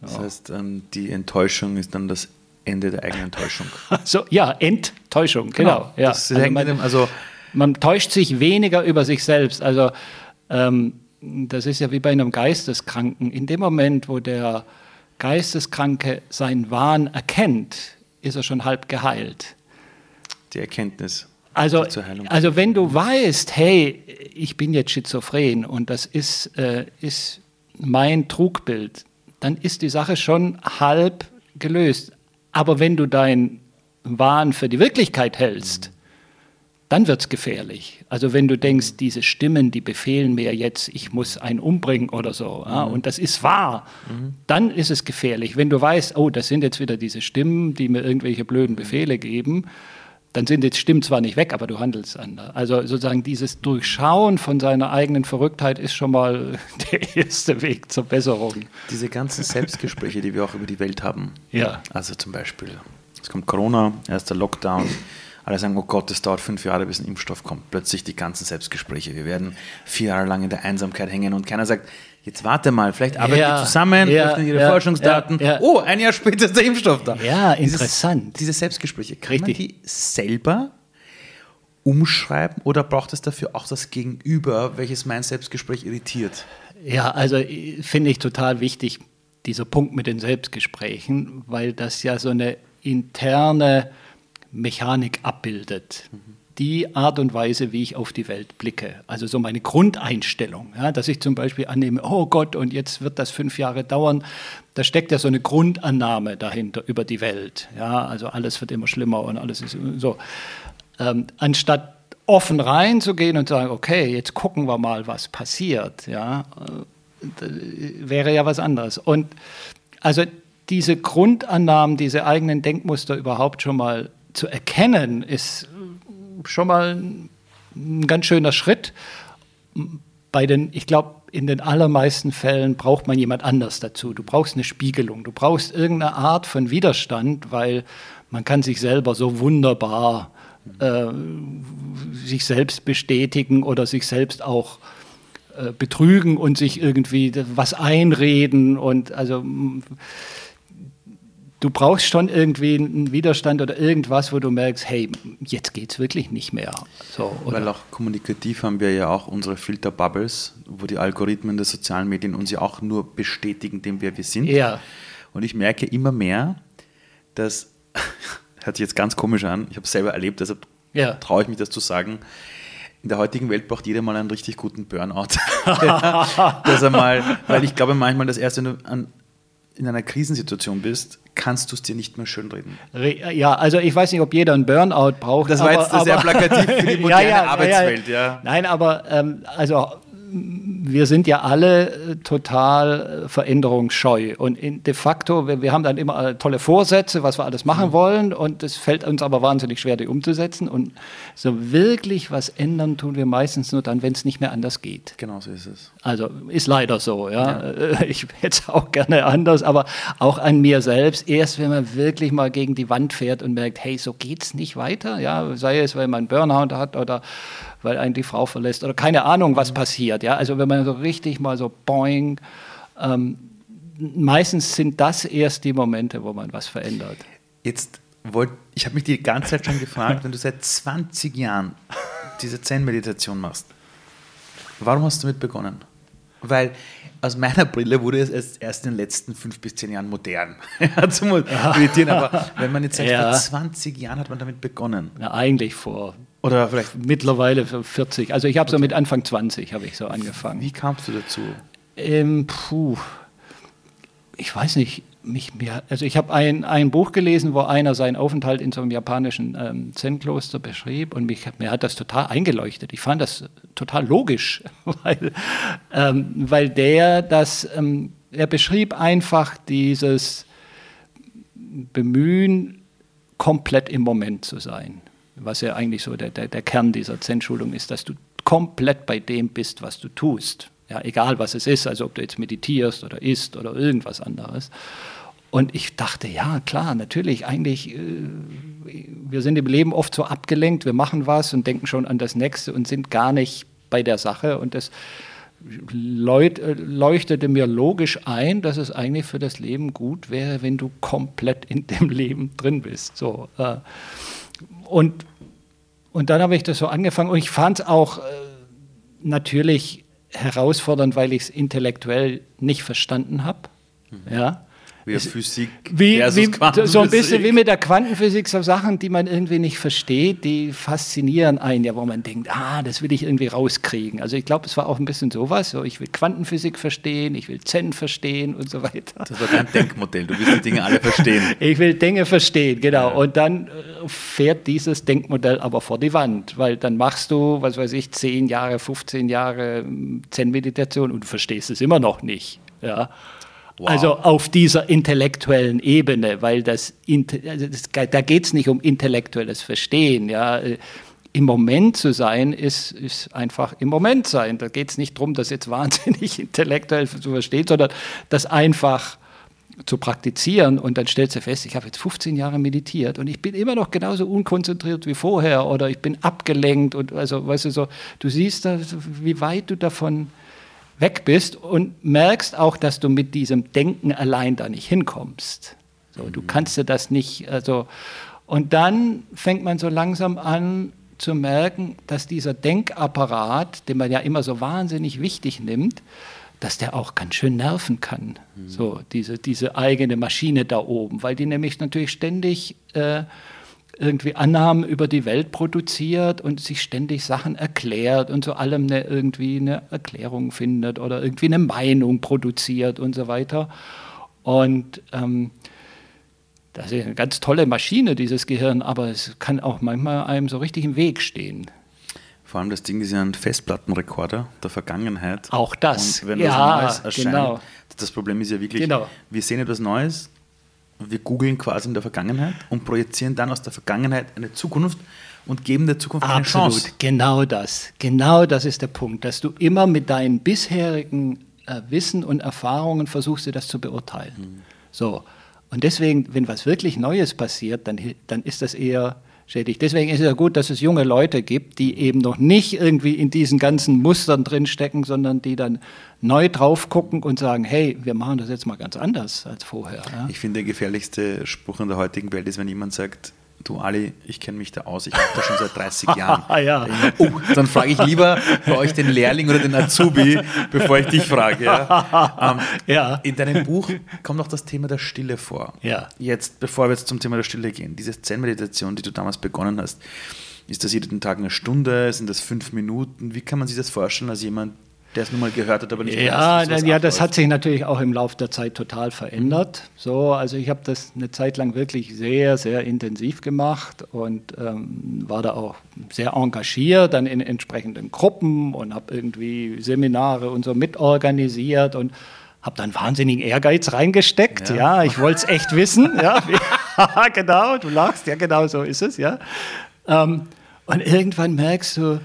Das heißt, ähm, die Enttäuschung ist dann das Ende der eigenen Enttäuschung. so, ja, Enttäuschung, genau. genau. Ja. also, man, also man täuscht sich weniger über sich selbst. Also ähm, das ist ja wie bei einem Geisteskranken. In dem Moment, wo der Geisteskranke seinen Wahn erkennt, ist er schon halb geheilt. Die Erkenntnis. Also, also wenn du weißt, hey, ich bin jetzt schizophren und das ist, äh, ist mein Trugbild, dann ist die Sache schon halb gelöst. Aber wenn du deinen Wahn für die Wirklichkeit hältst, dann wird es gefährlich. Also wenn du denkst, diese Stimmen, die befehlen mir jetzt, ich muss einen umbringen oder so, ja, mhm. und das ist wahr, mhm. dann ist es gefährlich. Wenn du weißt, oh, das sind jetzt wieder diese Stimmen, die mir irgendwelche blöden. Befehle geben, dann sind jetzt Stimmen zwar nicht weg, aber du handelst anders. Also sozusagen dieses Durchschauen von seiner eigenen Verrücktheit ist schon mal der erste Weg zur Besserung. Diese ganzen Selbstgespräche, die wir auch über die Welt haben. Ja. Also zum Beispiel, es kommt Corona, erster Lockdown. Alle sagen, oh Gott, es dauert fünf Jahre, bis ein Impfstoff kommt. Plötzlich die ganzen Selbstgespräche. Wir werden vier Jahre lang in der Einsamkeit hängen und keiner sagt, jetzt warte mal, vielleicht arbeiten ja, wir zusammen, ja, öffnen ihre ja, Forschungsdaten. Ja, oh, ein Jahr später ist der Impfstoff da. Ja, interessant. Dieses, diese Selbstgespräche, kann Richtig. man die selber umschreiben oder braucht es dafür auch das Gegenüber, welches mein Selbstgespräch irritiert? Ja, also finde ich total wichtig. dieser Punkt mit den Selbstgesprächen, weil das ja so eine interne Mechanik abbildet. Die Art und Weise, wie ich auf die Welt blicke. Also so meine Grundeinstellung, ja, dass ich zum Beispiel annehme, oh Gott, und jetzt wird das fünf Jahre dauern. Da steckt ja so eine Grundannahme dahinter über die Welt. Ja, also alles wird immer schlimmer und alles ist so. Ähm, anstatt offen reinzugehen und sagen, okay, jetzt gucken wir mal, was passiert, ja, äh, wäre ja was anderes. Und also diese Grundannahmen, diese eigenen Denkmuster überhaupt schon mal zu erkennen, ist schon mal ein ganz schöner Schritt. Bei den, ich glaube, in den allermeisten Fällen braucht man jemand anders dazu. Du brauchst eine Spiegelung, du brauchst irgendeine Art von Widerstand, weil man kann sich selber so wunderbar äh, sich selbst bestätigen oder sich selbst auch äh, betrügen und sich irgendwie was einreden und also du brauchst schon irgendwie einen Widerstand oder irgendwas, wo du merkst, hey, jetzt geht es wirklich nicht mehr. So, Weil auch kommunikativ haben wir ja auch unsere Filterbubbles, wo die Algorithmen der sozialen Medien uns ja auch nur bestätigen, dem wer wir sind. Ja. Und ich merke immer mehr, dass, hört sich jetzt ganz komisch an, ich habe es selber erlebt, deshalb ja. traue ich mich das zu sagen, in der heutigen Welt braucht jeder mal einen richtig guten Burnout. dass er mal, weil ich glaube manchmal, dass erst wenn du an, in einer Krisensituation bist, kannst du es dir nicht mehr schönreden. Ja, also ich weiß nicht, ob jeder einen Burnout braucht. Das war aber, jetzt aber, sehr plakativ für die moderne ja, ja, Arbeitswelt, ja. Nein, aber ähm, also wir sind ja alle äh, total äh, veränderungsscheu und de facto, wir, wir, haben dann immer äh, tolle Vorsätze, was wir alles machen mhm. wollen und es fällt uns aber wahnsinnig schwer, die umzusetzen und so wirklich was ändern tun wir meistens nur dann, wenn es nicht mehr anders geht. Genau so ist es. Also ist leider so, ja. ja. Ich hätte es auch gerne anders, aber auch an mir selbst, erst wenn man wirklich mal gegen die Wand fährt und merkt, hey, so geht's nicht weiter, ja, sei es, weil man Burnout hat oder weil einen die Frau verlässt oder keine Ahnung, was passiert. Ja? Also wenn man so richtig mal so boing, ähm, meistens sind das erst die Momente, wo man was verändert. Jetzt wollte, ich habe mich die ganze Zeit schon gefragt, wenn du seit 20 Jahren diese Zen-Meditation machst, warum hast du damit begonnen? Weil aus meiner Brille wurde es erst in den letzten fünf bis zehn Jahren modern zu meditieren. Aber wenn man jetzt sagt, ja. vor 20 Jahren hat man damit begonnen. Na, eigentlich vor oder vielleicht mittlerweile 40. Also ich habe so mit Anfang 20 habe ich so angefangen. Wie kamst du dazu? Ähm, puh, ich weiß nicht. Mich, mir, also ich habe ein, ein Buch gelesen, wo einer seinen Aufenthalt in so einem japanischen ähm, Zen-Kloster beschrieb und mich, mir hat das total eingeleuchtet. Ich fand das total logisch, weil, ähm, weil der das, ähm, er beschrieb einfach dieses Bemühen, komplett im Moment zu sein was ja eigentlich so der, der, der Kern dieser Zen-Schulung ist, dass du komplett bei dem bist, was du tust. Ja, egal was es ist, also ob du jetzt meditierst oder isst oder irgendwas anderes. Und ich dachte, ja, klar, natürlich, eigentlich, äh, wir sind im Leben oft so abgelenkt, wir machen was und denken schon an das Nächste und sind gar nicht bei der Sache. Und das leuchtete mir logisch ein, dass es eigentlich für das Leben gut wäre, wenn du komplett in dem Leben drin bist. So, äh, und, und dann habe ich das so angefangen und ich fand es auch äh, natürlich herausfordernd, weil ich es intellektuell nicht verstanden habe. Mhm. Ja. Wie Physik wie, versus wie. So ein bisschen wie mit der Quantenphysik, so Sachen, die man irgendwie nicht versteht, die faszinieren einen ja, wo man denkt, ah, das will ich irgendwie rauskriegen. Also ich glaube, es war auch ein bisschen sowas, so ich will Quantenphysik verstehen, ich will Zen verstehen und so weiter. Das war dein Denkmodell, du willst die Dinge alle verstehen. ich will Dinge verstehen, genau. Ja. Und dann äh, fährt dieses Denkmodell aber vor die Wand, weil dann machst du, was weiß ich, 10 Jahre, 15 Jahre ähm, Zen-Meditation und du verstehst es immer noch nicht. Ja. Wow. Also auf dieser intellektuellen Ebene, weil das, also da geht es nicht um intellektuelles Verstehen. Ja. Im Moment zu sein, ist, ist einfach im Moment sein. Da geht es nicht darum, das jetzt wahnsinnig intellektuell zu verstehen, sondern das einfach zu praktizieren und dann stellst du fest, ich habe jetzt 15 Jahre meditiert und ich bin immer noch genauso unkonzentriert wie vorher oder ich bin abgelenkt und also weißt du so, du siehst da, wie weit du davon weg bist und merkst auch, dass du mit diesem Denken allein da nicht hinkommst. So, du mhm. kannst dir das nicht, also, und dann fängt man so langsam an zu merken, dass dieser Denkapparat, den man ja immer so wahnsinnig wichtig nimmt, dass der auch ganz schön nerven kann. Mhm. So, diese, diese eigene Maschine da oben, weil die nämlich natürlich ständig äh, irgendwie Annahmen über die Welt produziert und sich ständig Sachen erklärt und zu allem eine, irgendwie eine Erklärung findet oder irgendwie eine Meinung produziert und so weiter. Und ähm, das ist eine ganz tolle Maschine, dieses Gehirn, aber es kann auch manchmal einem so richtig im Weg stehen. Vor allem das Ding ist ja ein Festplattenrekorder der Vergangenheit. Auch das. Und wenn ja, was Neues erscheint, genau. das Problem ist ja wirklich, genau. wir sehen etwas Neues, wir googeln quasi in der Vergangenheit und projizieren dann aus der Vergangenheit eine Zukunft und geben der Zukunft eine Absolut. Chance. Genau das. Genau das ist der Punkt, dass du immer mit deinen bisherigen äh, Wissen und Erfahrungen versuchst, dir das zu beurteilen. Mhm. So. Und deswegen, wenn was wirklich Neues passiert, dann, dann ist das eher schädlich. Deswegen ist es ja gut, dass es junge Leute gibt, die eben noch nicht irgendwie in diesen ganzen Mustern drinstecken, sondern die dann neu drauf gucken und sagen, hey, wir machen das jetzt mal ganz anders als vorher. Ja? Ich finde, der gefährlichste Spruch in der heutigen Welt ist, wenn jemand sagt, du Ali, ich kenne mich da aus, ich mache das schon seit 30 Jahren. Ah, ja. oh, dann frage ich lieber bei euch den Lehrling oder den Azubi, bevor ich dich frage. Ja? Ähm, ja. In deinem Buch kommt noch das Thema der Stille vor. Ja. Jetzt, bevor wir jetzt zum Thema der Stille gehen, diese Zen-Meditation, die du damals begonnen hast, ist das jeden Tag eine Stunde? Sind das fünf Minuten? Wie kann man sich das vorstellen als jemand, der es nun mal gehört hat, aber nicht ja, mehr weiß, Ja, das hat sich natürlich auch im Laufe der Zeit total verändert. So, also ich habe das eine Zeit lang wirklich sehr, sehr intensiv gemacht und ähm, war da auch sehr engagiert, dann in entsprechenden Gruppen und habe irgendwie Seminare und so mitorganisiert und habe dann wahnsinnigen Ehrgeiz reingesteckt. Ja, ja ich wollte es echt wissen. ja, genau, du lachst, ja, genau so ist es, ja. Ähm, und irgendwann merkst du,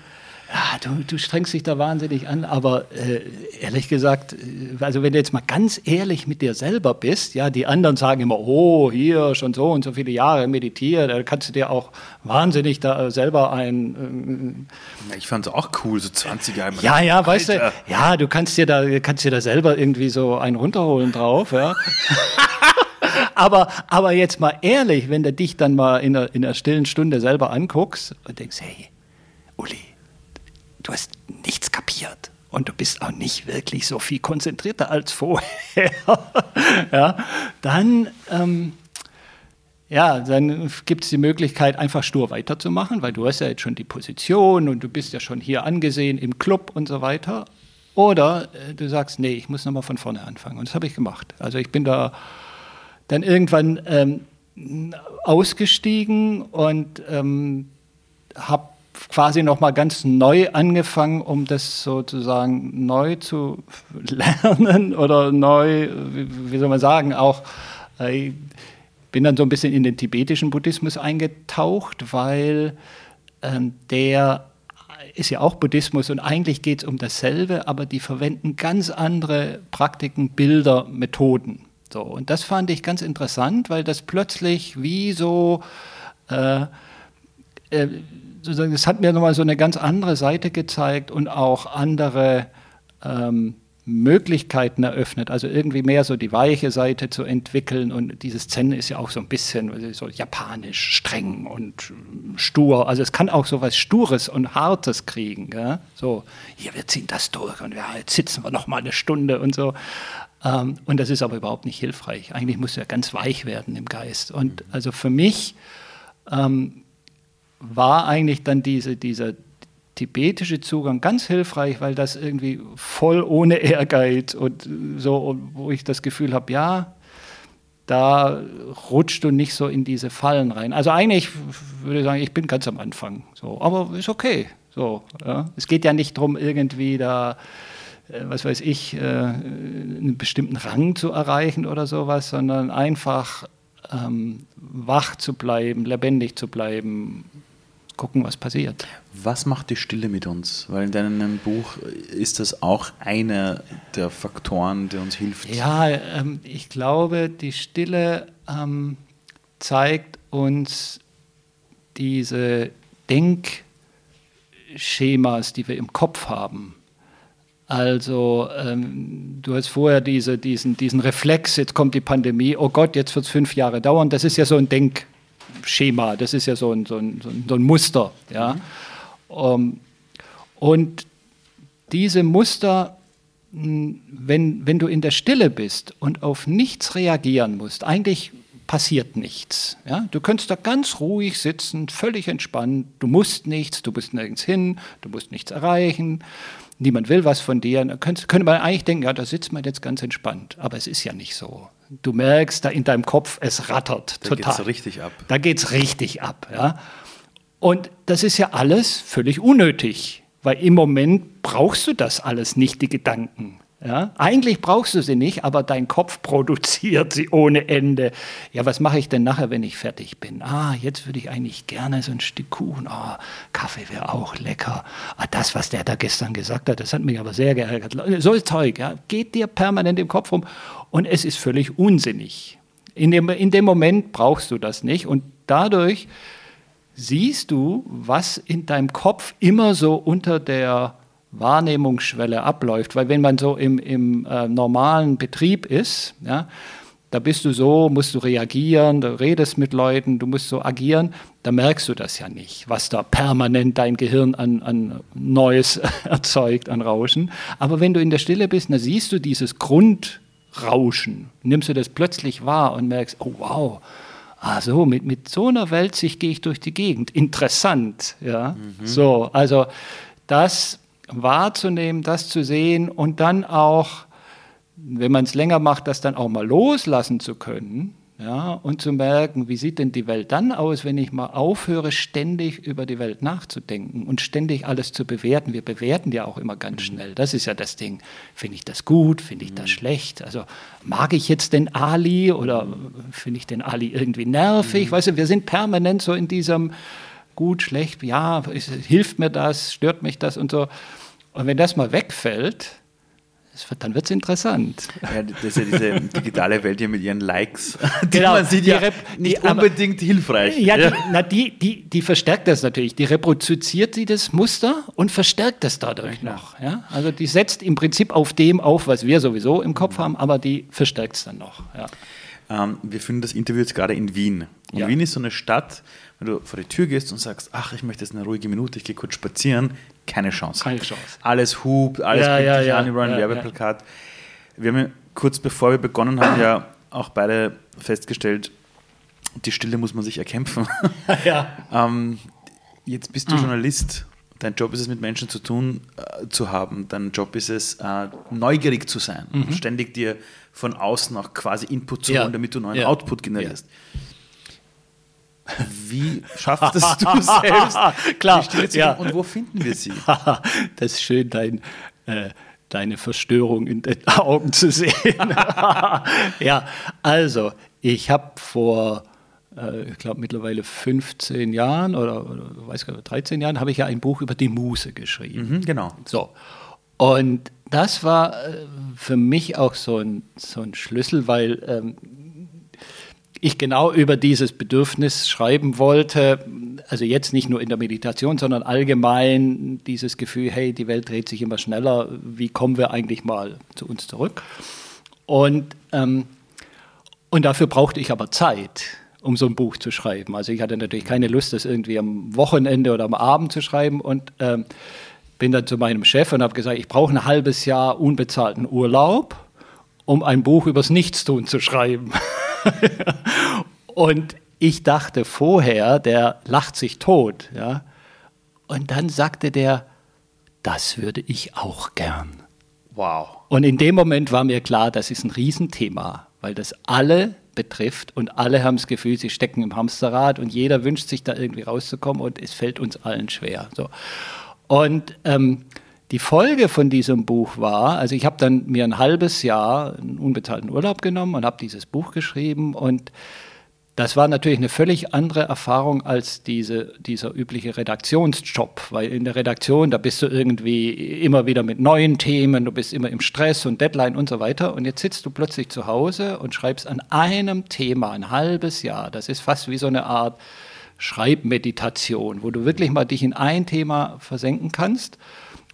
ja, du, du, strengst dich da wahnsinnig an, aber äh, ehrlich gesagt, äh, also wenn du jetzt mal ganz ehrlich mit dir selber bist, ja, die anderen sagen immer, oh, hier schon so und so viele Jahre meditiert, da kannst du dir auch wahnsinnig da selber ein. Äh, ich fand es auch cool, so 20 Jahre. Ja, ja, Alter. weißt du, ja, du kannst dir da, kannst dir da selber irgendwie so einen runterholen drauf, ja. aber, aber jetzt mal ehrlich, wenn du dich dann mal in einer, in einer stillen Stunde selber anguckst und denkst, hey, Uli, du hast nichts kapiert und du bist auch nicht wirklich so viel konzentrierter als vorher, ja, dann, ähm, ja, dann gibt es die Möglichkeit, einfach stur weiterzumachen, weil du hast ja jetzt schon die Position und du bist ja schon hier angesehen im Club und so weiter. Oder äh, du sagst, nee, ich muss nochmal von vorne anfangen. Und das habe ich gemacht. Also ich bin da dann irgendwann ähm, ausgestiegen und ähm, habe quasi nochmal ganz neu angefangen, um das sozusagen neu zu lernen oder neu, wie soll man sagen, auch ich äh, bin dann so ein bisschen in den tibetischen Buddhismus eingetaucht, weil ähm, der ist ja auch Buddhismus und eigentlich geht es um dasselbe, aber die verwenden ganz andere Praktiken, Bilder, Methoden. So, und das fand ich ganz interessant, weil das plötzlich wie so äh, äh, sozusagen, das hat mir nochmal so eine ganz andere Seite gezeigt und auch andere ähm, Möglichkeiten eröffnet, also irgendwie mehr so die weiche Seite zu entwickeln. Und dieses Zen ist ja auch so ein bisschen so japanisch, streng und stur. Also es kann auch so was Stures und Hartes kriegen. Gell? So, hier, wir ziehen das durch und ja, jetzt sitzen wir noch mal eine Stunde und so. Ähm, und das ist aber überhaupt nicht hilfreich. Eigentlich muss ja ganz weich werden im Geist. Und also für mich ähm, war eigentlich dann diese, dieser tibetische Zugang ganz hilfreich, weil das irgendwie voll ohne Ehrgeiz und so, wo ich das Gefühl habe, ja, da rutscht du nicht so in diese Fallen rein. Also eigentlich würde ich sagen, ich bin ganz am Anfang, so, aber ist okay. So, ja. Es geht ja nicht darum, irgendwie da, äh, was weiß ich, äh, einen bestimmten Rang zu erreichen oder sowas, sondern einfach ähm, wach zu bleiben, lebendig zu bleiben, gucken, was passiert. Was macht die Stille mit uns? Weil in deinem Buch ist das auch einer der Faktoren, der uns hilft. Ja, ähm, ich glaube, die Stille ähm, zeigt uns diese Denkschemas, die wir im Kopf haben. Also ähm, du hast vorher diese, diesen, diesen Reflex, jetzt kommt die Pandemie, oh Gott, jetzt wird es fünf Jahre dauern. Das ist ja so ein Denk, Schema, das ist ja so ein, so ein, so ein Muster. Ja? Mhm. Und diese Muster wenn, wenn du in der Stille bist und auf nichts reagieren musst, eigentlich passiert nichts. Ja? Du könntest da ganz ruhig sitzen, völlig entspannt. Du musst nichts, du bist nirgends hin, du musst nichts erreichen. Niemand will was von dir. Da könnte, könnte man eigentlich denken, ja, da sitzt man jetzt ganz entspannt. Aber es ist ja nicht so. Du merkst da in deinem Kopf, es rattert Da total. geht's richtig ab. Da geht es richtig ab. Ja? Und das ist ja alles völlig unnötig, weil im Moment brauchst du das alles nicht, die Gedanken. Ja? Eigentlich brauchst du sie nicht, aber dein Kopf produziert sie ohne Ende. Ja, was mache ich denn nachher, wenn ich fertig bin? Ah, jetzt würde ich eigentlich gerne so ein Stück Kuchen. Ah, Kaffee wäre auch lecker. Ah, das, was der da gestern gesagt hat, das hat mich aber sehr geärgert. So ist Zeug, ja, geht dir permanent im Kopf rum und es ist völlig unsinnig. In dem, in dem Moment brauchst du das nicht und dadurch siehst du, was in deinem Kopf immer so unter der Wahrnehmungsschwelle abläuft. Weil wenn man so im, im äh, normalen Betrieb ist, ja, da bist du so, musst du reagieren, du redest mit Leuten, du musst so agieren, da merkst du das ja nicht, was da permanent dein Gehirn an, an Neues erzeugt, an Rauschen. Aber wenn du in der Stille bist, dann siehst du dieses Grundrauschen, nimmst du das plötzlich wahr und merkst, oh wow, ah so, mit, mit so einer Weltsicht gehe ich durch die Gegend. Interessant, ja. So, also das wahrzunehmen, das zu sehen und dann auch, wenn man es länger macht, das dann auch mal loslassen zu können. Ja, und zu merken, wie sieht denn die Welt dann aus, wenn ich mal aufhöre, ständig über die Welt nachzudenken und ständig alles zu bewerten. Wir bewerten ja auch immer ganz schnell. Das ist ja das Ding. Finde ich das gut? Finde ich das schlecht? Also mag ich jetzt den Ali oder finde ich den Ali irgendwie nervig? Weißt du, wir sind permanent so in diesem gut, schlecht, ja, ist, hilft mir das, stört mich das und so. Und wenn das mal wegfällt, wird, dann wird es interessant. Ja, das ist ja diese digitale Welt hier mit ihren Likes. Die Genau, man sieht die ja nicht unbedingt hilfreich. Ja, die, na, die, die, die verstärkt das natürlich. Die reproduziert sie das Muster und verstärkt das dadurch noch. Ja? Also die setzt im Prinzip auf dem auf, was wir sowieso im Kopf haben, aber die verstärkt es dann noch. Ja. Ähm, wir führen das Interview jetzt gerade in Wien. Und Ja. Wien ist so eine Stadt, wenn du vor die Tür gehst und sagst, ach, ich möchte jetzt eine ruhige Minute, ich gehe kurz spazieren, keine Chance. Keine Chance. Alles hupt, alles Ja, ja, dich ja, an, überall ein ja, Werbeplakat. Wir haben ja kurz bevor wir begonnen haben, ja auch beide festgestellt, die Stille muss man sich erkämpfen. ja. Ähm, jetzt bist du Mhm. Journalist. Dein Job ist es, mit Menschen zu tun äh, zu haben. Dein Job ist es, äh, neugierig zu sein und ständig dir von außen auch quasi Input zu Mhm. Ja. holen, damit du neuen Ja. Output generierst. Wie schaffst es du selbst, Klar, ja. Und wo finden wir sie? das ist schön, dein, äh, deine Verstörung in den Augen zu sehen. ja, also, ich habe vor, äh, ich glaube mittlerweile 15 Jahren oder, oder weiß gar nicht, 13 Jahren, habe ich ja ein Buch über die Muse geschrieben. Mhm, genau. So. Und das war äh, für mich auch so ein, so ein Schlüssel, weil ähm, ich genau über dieses Bedürfnis schreiben wollte. Also jetzt nicht nur in der Meditation, sondern allgemein dieses Gefühl, hey, die Welt dreht sich immer schneller. Wie kommen wir eigentlich mal zu uns zurück? Und, ähm, und dafür brauchte ich aber Zeit, um so ein Buch zu schreiben. Also ich hatte natürlich keine Lust, das irgendwie am Wochenende oder am Abend zu schreiben und ähm, bin dann zu meinem Chef und habe gesagt, ich brauche ein halbes Jahr unbezahlten Urlaub, um ein Buch übers Nichtstun zu schreiben. und ich dachte vorher, der lacht sich tot. Ja? Und dann sagte der, das würde ich auch gern. Wow. Und in dem Moment war mir klar, das ist ein Riesenthema, weil das alle betrifft und alle haben das Gefühl, sie stecken im Hamsterrad und jeder wünscht sich da irgendwie rauszukommen und es fällt uns allen schwer. So. Und ähm, die Folge von diesem Buch war, also ich habe dann mir ein halbes Jahr einen unbezahlten Urlaub genommen und habe dieses Buch geschrieben und das war natürlich eine völlig andere Erfahrung als diese, dieser übliche Redaktionsjob, weil in der Redaktion, da bist du irgendwie immer wieder mit neuen Themen, du bist immer im Stress und Deadline und so weiter. Und jetzt sitzt du plötzlich zu Hause und schreibst an einem Thema ein halbes Jahr. Das ist fast wie so eine Art Schreibmeditation, wo du wirklich mal dich in ein Thema versenken kannst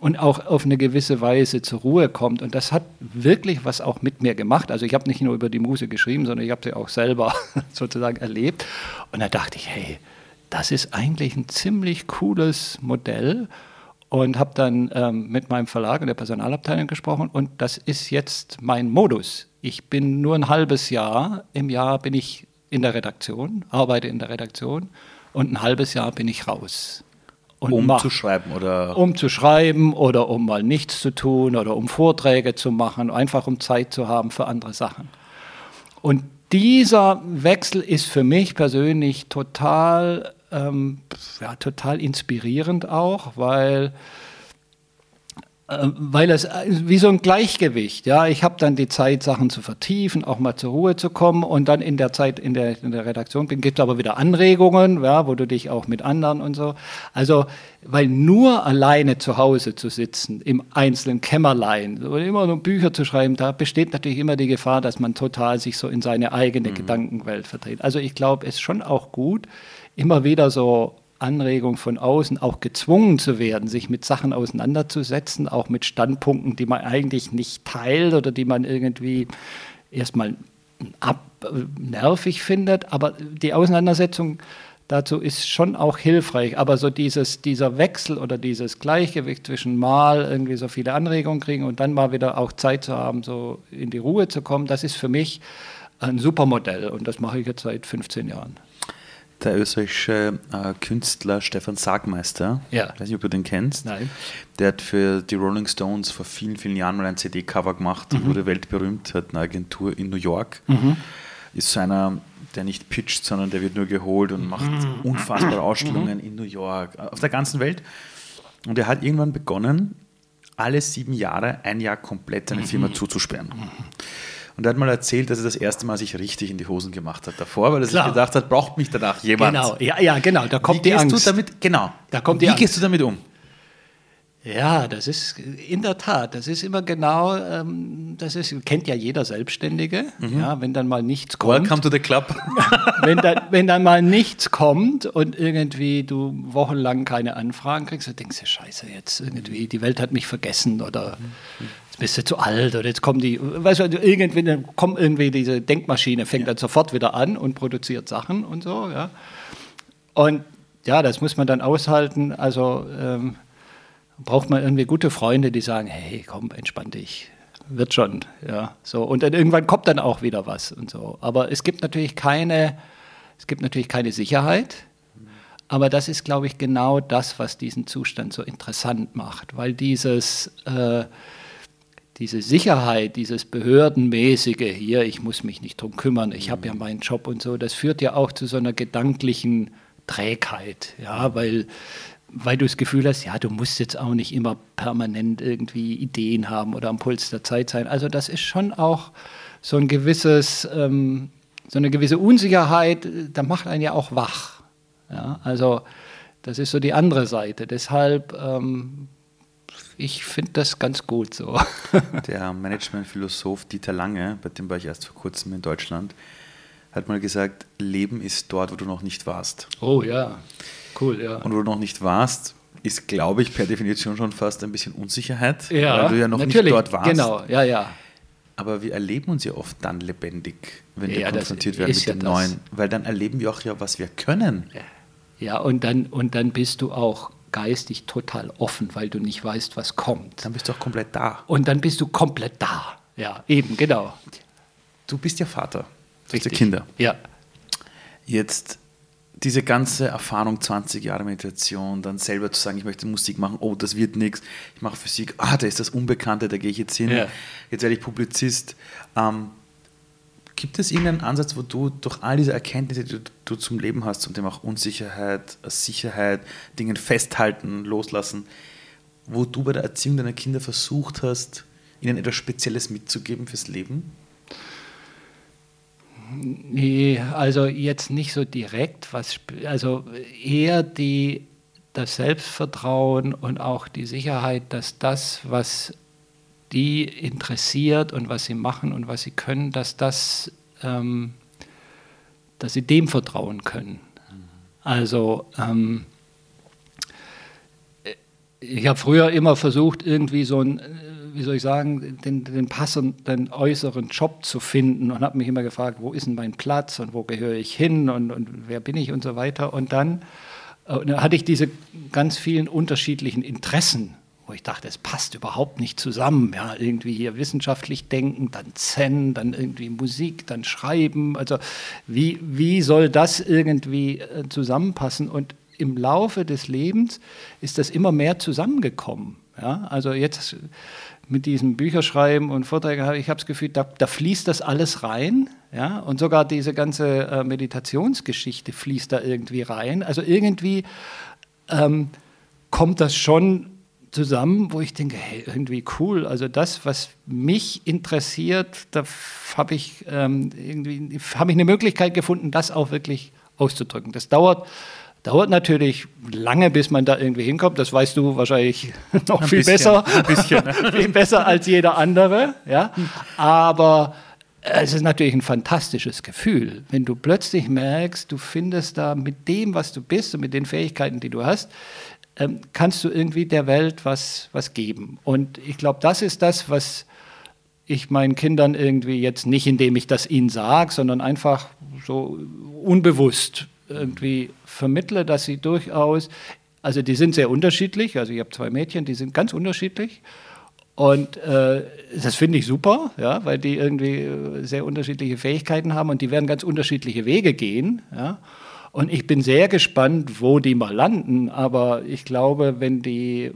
und auch auf eine gewisse Weise zur Ruhe kommt. Und das hat wirklich was auch mit mir gemacht. Also ich habe nicht nur über die Muse geschrieben, sondern ich habe sie auch selber sozusagen erlebt. Und da dachte ich, hey, das ist eigentlich ein ziemlich cooles Modell. und habe dann ähm, mit meinem Verlag und der Personalabteilung gesprochen und das ist jetzt mein Modus. Ich bin nur ein halbes Jahr im Jahr bin ich in der Redaktion, arbeite in der Redaktion und ein halbes Jahr bin ich raus. Um mach, zu schreiben oder? Um zu schreiben oder um mal nichts zu tun oder um Vorträge zu machen, einfach um Zeit zu haben für andere Sachen. Und dieser Wechsel ist für mich persönlich total, ähm, ja, total inspirierend auch, weil weil es äh, wie so ein Gleichgewicht, ja, ich habe dann die Zeit, Sachen zu vertiefen, auch mal zur Ruhe zu kommen und dann in der Zeit in der, in der Redaktion bin, gibt es aber wieder Anregungen, ja, wo du dich auch mit anderen und so. Also, weil nur alleine zu Hause zu sitzen, im einzelnen Kämmerlein, immer nur Bücher zu schreiben, da besteht natürlich immer die Gefahr, dass man total sich so in seine eigene mhm. Gedankenwelt verdreht. Also ich glaube, es ist schon auch gut, immer wieder so Anregung von außen auch gezwungen zu werden, sich mit Sachen auseinanderzusetzen, auch mit Standpunkten, die man eigentlich nicht teilt oder die man irgendwie erstmal ab, nervig findet. Aber die Auseinandersetzung dazu ist schon auch hilfreich. Aber so dieses, dieser Wechsel oder dieses Gleichgewicht zwischen mal irgendwie so viele Anregungen kriegen und dann mal wieder auch Zeit zu haben, so in die Ruhe zu kommen, das ist für mich ein Supermodell und das mache ich jetzt seit 15 Jahren der österreichische äh, Künstler Stefan Sargmeister. Ja. Ich weiß nicht, ob du den kennst. Nein. Der hat für die Rolling Stones vor vielen, vielen Jahren mal ein CD-Cover gemacht mhm. und wurde weltberühmt, hat eine Agentur in New York. Mhm. Ist so einer, der nicht pitcht, sondern der wird nur geholt und macht mhm. unfassbare Ausstellungen mhm. in New York, auf der ganzen Welt. Und er hat irgendwann begonnen, alle sieben Jahre ein Jahr komplett seine Firma mhm. zuzusperren. Mhm. Und er hat mal erzählt, dass er das erste Mal sich richtig in die Hosen gemacht hat davor, weil er Klar. sich gedacht hat, braucht mich danach jemand. Genau, ja, ja genau, da kommt Wie die gehst Angst. Du damit, genau, da kommt Wie gehst du damit um? Ja, das ist in der Tat, das ist immer genau, ähm, das ist, kennt ja jeder Selbstständige, mhm. ja, wenn dann mal nichts kommt. Welcome to the club. wenn, dann, wenn dann mal nichts kommt und irgendwie du wochenlang keine Anfragen kriegst, dann denkst du, scheiße, jetzt irgendwie, die Welt hat mich vergessen oder jetzt bist du zu alt oder jetzt kommen die, weißt du, irgendwie dann kommt irgendwie diese Denkmaschine, fängt ja. dann sofort wieder an und produziert Sachen und so, ja. Und ja, das muss man dann aushalten, also ähm, braucht man irgendwie gute Freunde, die sagen, hey, komm, entspann dich, wird schon, ja, so. Und dann irgendwann kommt dann auch wieder was und so. Aber es gibt natürlich keine, es gibt natürlich keine Sicherheit. Aber das ist, glaube ich, genau das, was diesen Zustand so interessant macht, weil dieses, äh, diese Sicherheit, dieses Behördenmäßige hier, ich muss mich nicht drum kümmern, ich habe ja meinen Job und so, das führt ja auch zu so einer gedanklichen Trägheit, ja, weil weil du das Gefühl hast, ja, du musst jetzt auch nicht immer permanent irgendwie Ideen haben oder am Puls der Zeit sein. Also das ist schon auch so ein gewisses, ähm, so eine gewisse Unsicherheit, da macht einen ja auch wach. Ja, also das ist so die andere Seite. Deshalb, ähm, ich finde das ganz gut so. Der Managementphilosoph Dieter Lange, bei dem war ich erst vor kurzem in Deutschland, hat mal gesagt, Leben ist dort, wo du noch nicht warst. Oh ja. Cool, ja. Und wo du noch nicht warst, ist, glaube ich, per Definition schon fast ein bisschen Unsicherheit, ja, weil du ja noch natürlich. nicht dort warst. Genau, ja, ja. Aber wir erleben uns ja oft dann lebendig, wenn ja, wir konfrontiert werden mit dem ja Neuen, weil dann erleben wir auch ja, was wir können. Ja, und dann, und dann bist du auch geistig total offen, weil du nicht weißt, was kommt. Dann bist du auch komplett da. Und dann bist du komplett da. Ja, eben, genau. Du bist ja Vater. Du hast ja Kinder. Ja. Jetzt diese ganze Erfahrung, 20 Jahre Meditation, dann selber zu sagen, ich möchte Musik machen, oh, das wird nichts, ich mache Physik, ah, da ist das Unbekannte, da gehe ich jetzt hin, ja. jetzt werde ich Publizist. Ähm, gibt es irgendeinen Ansatz, wo du durch all diese Erkenntnisse, die du, zum Leben hast, zum Thema auch Unsicherheit, Sicherheit, Dingen festhalten, loslassen, wo du bei der Erziehung deiner Kinder versucht hast, ihnen etwas Spezielles mitzugeben fürs Leben? Nee, also jetzt nicht so direkt, was, also eher die, das Selbstvertrauen und auch die Sicherheit, dass das, was die interessiert und was sie machen und was sie können, dass das, ähm, dass sie dem vertrauen können. Also ähm, ich habe früher immer versucht, irgendwie so ein wie soll ich sagen, den, den passenden äußeren Job zu finden und habe mich immer gefragt, wo ist denn mein Platz und wo gehöre ich hin und, und wer bin ich und so weiter. Und dann Und da hatte ich diese ganz vielen unterschiedlichen Interessen, wo ich dachte, es passt überhaupt nicht zusammen. Ja, irgendwie hier wissenschaftlich denken, dann Zen, dann irgendwie Musik, dann Schreiben. Also wie, wie soll das irgendwie äh, zusammenpassen? Und im Laufe des Lebens ist das immer mehr zusammengekommen. Ja, also jetzt mit diesem Bücherschreiben und Vorträgen ich habe das Gefühl, da, da, fließt das alles rein. Ja? Und sogar diese ganze äh, Meditationsgeschichte fließt da irgendwie rein. Also irgendwie ähm, kommt das schon zusammen, wo ich denke, hey, irgendwie cool. Also das, was mich interessiert, da habe ich ähm, irgendwie habe ich eine Möglichkeit gefunden, das auch wirklich auszudrücken. Das dauert Dauert natürlich lange, bis man da irgendwie hinkommt. Das weißt du wahrscheinlich noch ein viel bisschen, besser. Ein bisschen, ne? viel besser als jeder andere. Ja? Aber es ist natürlich ein fantastisches Gefühl, wenn du plötzlich merkst, du findest da mit dem, was du bist und mit den Fähigkeiten, die du hast, ähm, kannst du irgendwie der Welt was, was geben. Und ich glaube, das ist das, was ich meinen Kindern irgendwie jetzt nicht, indem ich das ihnen sage, sondern einfach so unbewusst irgendwie vermittle, dass sie durchaus, also die sind sehr unterschiedlich, also ich habe zwei Mädchen, die sind ganz unterschiedlich. Und äh, das finde ich super, ja, weil die irgendwie äh, sehr unterschiedliche Fähigkeiten haben und die werden ganz unterschiedliche Wege gehen. Ja. Und ich bin sehr gespannt, wo die mal landen. Aber ich glaube, wenn die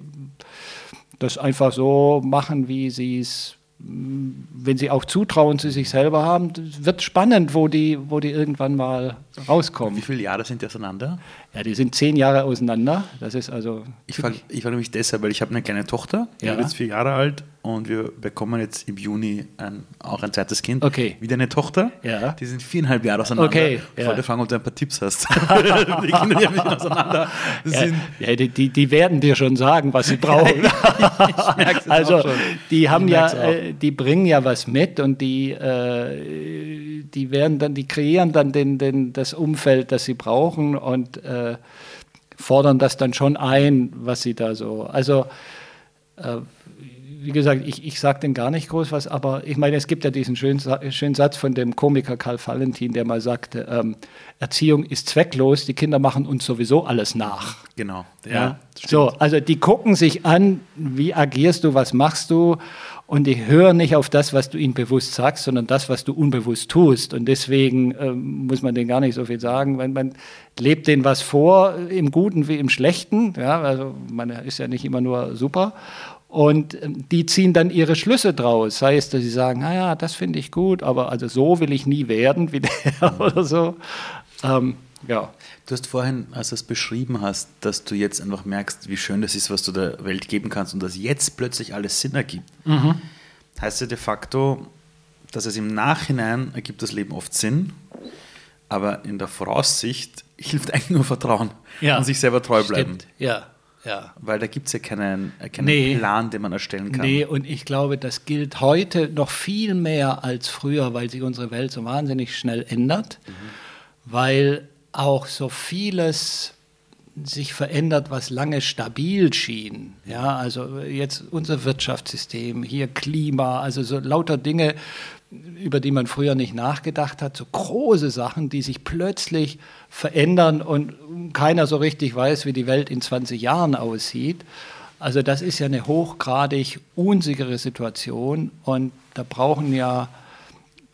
das einfach so machen, wie sie es wenn sie auch Zutrauen zu sich selber haben, wird spannend, wo die, wo die irgendwann mal rauskommen. Wie viele Jahre sind die auseinander? Ja, die sind zehn Jahre auseinander. Das ist also. Ich frage ich frag mich deshalb, weil ich habe eine kleine Tochter, die ja. ist jetzt vier Jahre alt und wir bekommen jetzt im Juni ein, auch ein zweites Kind. Okay. Wieder eine Tochter. Ja. Die sind viereinhalb Jahre auseinander. Okay. Ich wollte fragen, ob du ein paar Tipps hast. die Kinder, die ein auseinander sind. Ja, die, die, die, werden dir schon sagen, was sie brauchen. ich also, die haben ja, äh, die bringen ja was mit und die, äh, die werden dann, die kreieren dann den, den, das Umfeld, das sie brauchen und äh, fordern das dann schon ein, was sie da so. Also äh, wie gesagt, ich, ich sage denn gar nicht groß was, aber ich meine, es gibt ja diesen schönen, schönen Satz von dem Komiker Karl Valentin, der mal sagte, ähm, Erziehung ist zwecklos, die Kinder machen uns sowieso alles nach. Genau. Ja, ja so, also die gucken sich an, wie agierst du, was machst du und die hören nicht auf das, was du ihnen bewusst sagst, sondern das, was du unbewusst tust. Und deswegen ähm, muss man denen gar nicht so viel sagen. Wenn man lebt denen was vor, im Guten wie im Schlechten. Ja, also man ist ja nicht immer nur super. Und ähm, die ziehen dann ihre Schlüsse draus. Sei es, dass sie sagen, naja, das finde ich gut, aber also so will ich nie werden wie der oder so. Ähm, ja. Du hast vorhin, als du es beschrieben hast, dass du jetzt einfach merkst, wie schön das ist, was du der Welt geben kannst und dass jetzt plötzlich alles Sinn ergibt. Mhm. Heißt ja de facto, dass es im Nachhinein ergibt das Leben oft Sinn, aber in der Voraussicht hilft eigentlich nur Vertrauen ja. und sich selber treu bleiben. Stimmt. Ja, ja. Weil da gibt es ja keinen, keinen nee. Plan, den man erstellen kann. Nee, und ich glaube, das gilt heute noch viel mehr als früher, weil sich unsere Welt so wahnsinnig schnell ändert. Mhm. Weil auch so vieles sich verändert, was lange stabil schien. Ja, also jetzt unser Wirtschaftssystem, hier Klima, also so lauter Dinge, über die man früher nicht nachgedacht hat, so große Sachen, die sich plötzlich verändern und keiner so richtig weiß, wie die Welt in 20 Jahren aussieht. Also das ist ja eine hochgradig unsichere Situation und da brauchen ja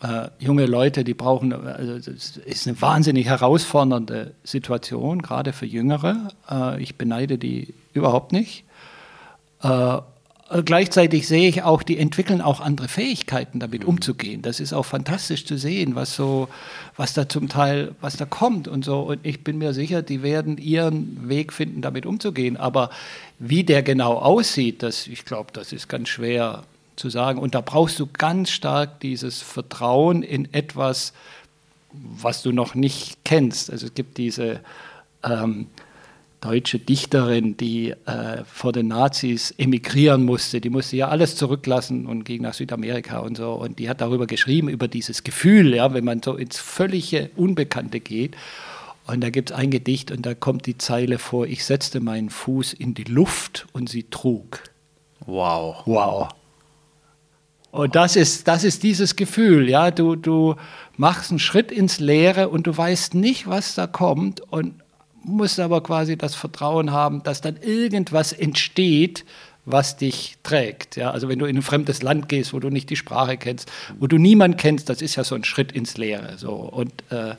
äh, junge Leute, die brauchen, also das ist eine wahnsinnig herausfordernde Situation, gerade für Jüngere. Äh, ich beneide die überhaupt nicht. Äh, gleichzeitig sehe ich auch, die entwickeln auch andere Fähigkeiten, damit mhm. umzugehen. Das ist auch fantastisch zu sehen, was so, was da zum Teil, was da kommt und so. Und ich bin mir sicher, die werden ihren Weg finden, damit umzugehen. Aber wie der genau aussieht, das, ich glaube, das ist ganz schwer zu sagen. Und da brauchst du ganz stark dieses Vertrauen in etwas, was du noch nicht kennst. Also es gibt diese ähm, deutsche Dichterin, die äh, vor den Nazis emigrieren musste. Die musste ja alles zurücklassen und ging nach Südamerika und so. Und die hat darüber geschrieben, über dieses Gefühl, ja, wenn man so ins völlige Unbekannte geht. Und da gibt es ein Gedicht und da kommt die Zeile vor, ich setzte meinen Fuß in die Luft und sie trug. Wow. Wow. Und das ist, das ist dieses Gefühl, ja, du, du machst einen Schritt ins Leere und du weißt nicht, was da kommt und musst aber quasi das Vertrauen haben, dass dann irgendwas entsteht, was dich trägt. Ja? Also wenn du in ein fremdes Land gehst, wo du nicht die Sprache kennst, wo du niemanden kennst, das ist ja so ein Schritt ins Leere. So. Und, äh,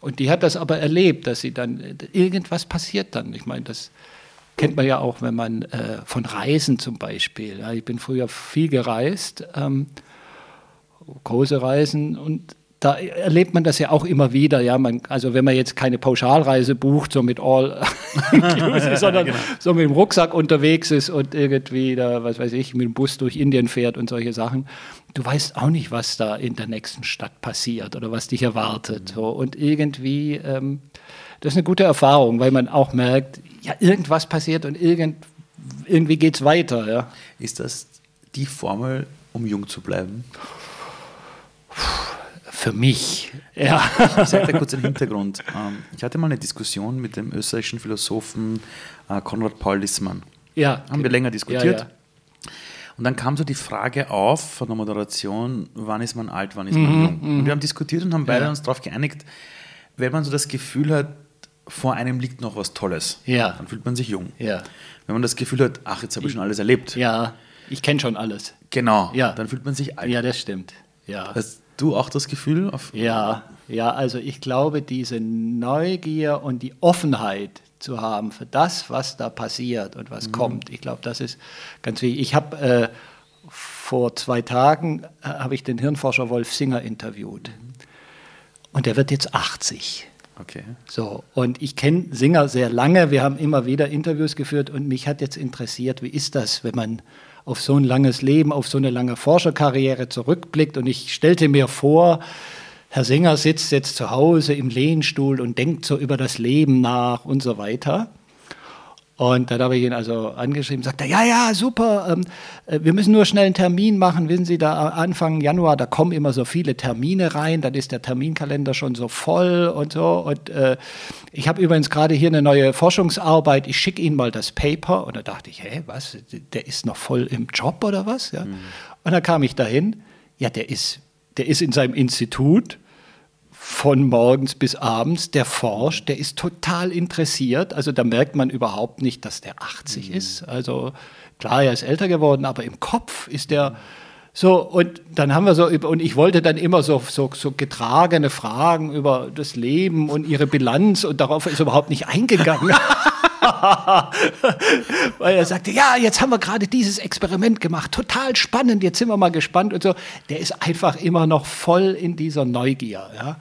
und die hat das aber erlebt, dass sie dann, irgendwas passiert dann. Ich meine, das kennt man ja auch, wenn man äh, von Reisen zum Beispiel. Ja? Ich bin früher viel gereist, ähm, große Reisen und da erlebt man das ja auch immer wieder. Ja, man, also wenn man jetzt keine Pauschalreise bucht, so mit all sondern genau. so mit dem Rucksack unterwegs ist und irgendwie da, was weiß ich, mit dem Bus durch Indien fährt und solche Sachen. Du weißt auch nicht, was da in der nächsten Stadt passiert oder was dich erwartet. So. Und irgendwie, ähm, das ist eine gute Erfahrung, weil man auch merkt, ja, irgendwas passiert und irgend, irgendwie geht es weiter. Ja. Ist das die Formel, um jung zu bleiben? für mich. Ja. Ich sage da kurz einen Hintergrund. Ähm, ich hatte mal eine Diskussion mit dem österreichischen Philosophen äh, Konrad Paul Lissmann. Ja. Haben wir länger diskutiert. Ja, ja. Und dann kam so die Frage auf von der Moderation, wann ist man alt, wann ist man mhm, jung? Und wir mhm. haben diskutiert und haben beide ja. uns darauf geeinigt, wenn man so das Gefühl hat, vor einem liegt noch was Tolles, ja. dann fühlt man sich jung. Ja. Wenn man das Gefühl hat, ach, jetzt habe ich schon alles erlebt. Ja, ich kenne schon alles. Genau, ja. dann fühlt man sich alt. Ja, das stimmt. Ja. Das, du auch das Gefühl? ja, ja, also ich glaube, diese Neugier und die Offenheit zu haben für das, was da passiert und was mhm. kommt, ich glaube, das ist ganz wichtig. Ich habe äh, vor zwei Tagen äh, habe ich den Hirnforscher Wolf Singer interviewt mhm. und der wird jetzt 80. Okay. So, und ich kenne Singer sehr lange, wir haben immer wieder Interviews geführt und mich hat jetzt interessiert, wie ist das, wenn man auf so ein langes Leben, auf so eine lange Forscherkarriere zurückblickt. Und ich stellte mir vor, Herr Singer sitzt jetzt zu Hause im Lehnstuhl und denkt so über das Leben nach und so weiter. Und dann habe ich ihn also angeschrieben, sagt er, ja, ja, super, ähm, äh, wir müssen nur schnell einen Termin machen, wissen Sie, da Anfang Januar, da kommen immer so viele Termine rein, dann ist der Terminkalender schon so voll und so. Und äh, ich habe übrigens gerade hier eine neue Forschungsarbeit, ich schicke Ihnen mal das Paper. Und da dachte ich, hä, was, der ist noch voll im Job oder was? Ja? Mhm. Und dann kam ich dahin, ja, der ist, der ist in seinem Institut, von morgens bis abends, der forscht, der ist total interessiert. Also da merkt man überhaupt nicht, dass der 80 mhm. ist. Also klar, er ist älter geworden, aber im Kopf ist der so. Und dann haben wir so und ich wollte dann immer so, so, so getragene Fragen über das Leben und ihre Bilanz und darauf ist er überhaupt nicht eingegangen. Weil er sagte, ja, jetzt haben wir gerade dieses Experiment gemacht, total spannend, jetzt sind wir mal gespannt und so. Der ist einfach immer noch voll in dieser Neugier. Ja?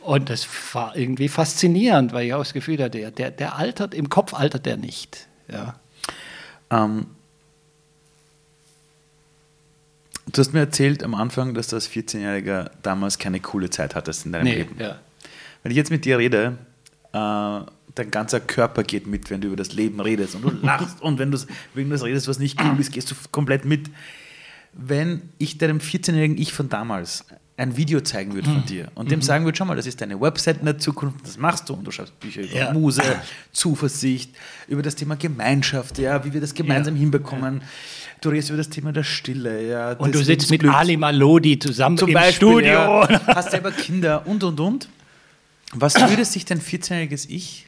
Und das war irgendwie faszinierend, weil ich auch das Gefühl hatte, der, der altert, im Kopf altert der nicht. Ja. Ähm, du hast mir erzählt am Anfang, dass du als 14-Jähriger damals keine coole Zeit hattest in deinem nee, Leben. Ja. Wenn ich jetzt mit dir rede, äh, dein ganzer Körper geht mit, wenn du über das Leben redest und du lachst und wenn du das redest, was nicht cool ist, gehst du komplett mit. Wenn ich deinem 14-jährigen Ich von damals ein Video zeigen würde von mhm. dir und dem mhm. sagen würde, schau mal, das ist deine Website in der Zukunft, das machst du und du schreibst Bücher über ja. Muse, Zuversicht, über das Thema Gemeinschaft, ja, wie wir das gemeinsam ja. hinbekommen. Du redest über das Thema der Stille, ja. Und du sitzt mit Glücks. Ali Malodi zusammen Zum im Beispiel, Studio. Hast selber Kinder und und und. Was würde sich dein 14-jähriges Ich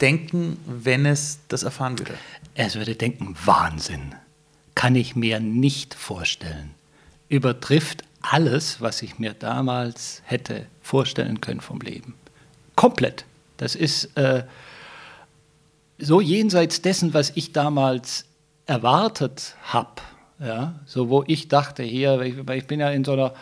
denken, wenn es das erfahren würde? Es würde denken, Wahnsinn. Kann ich mir nicht vorstellen. Übertrifft alles, was ich mir damals hätte vorstellen können vom Leben. Komplett. Das ist äh, so jenseits dessen, was ich damals erwartet habe. Ja? So, wo ich dachte, hier, ich bin ja in so einer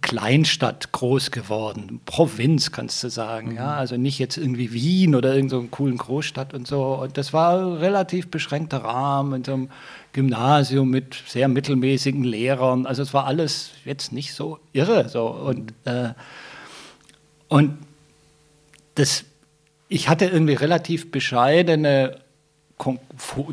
Kleinstadt groß geworden, Provinz kannst du sagen, mhm. ja, also nicht jetzt irgendwie Wien oder irgendeine so coolen Großstadt und so. Und das war ein relativ beschränkter Rahmen in so einem Gymnasium mit sehr mittelmäßigen Lehrern. Also es war alles jetzt nicht so irre. So. Und, äh, und das, ich hatte irgendwie relativ bescheidene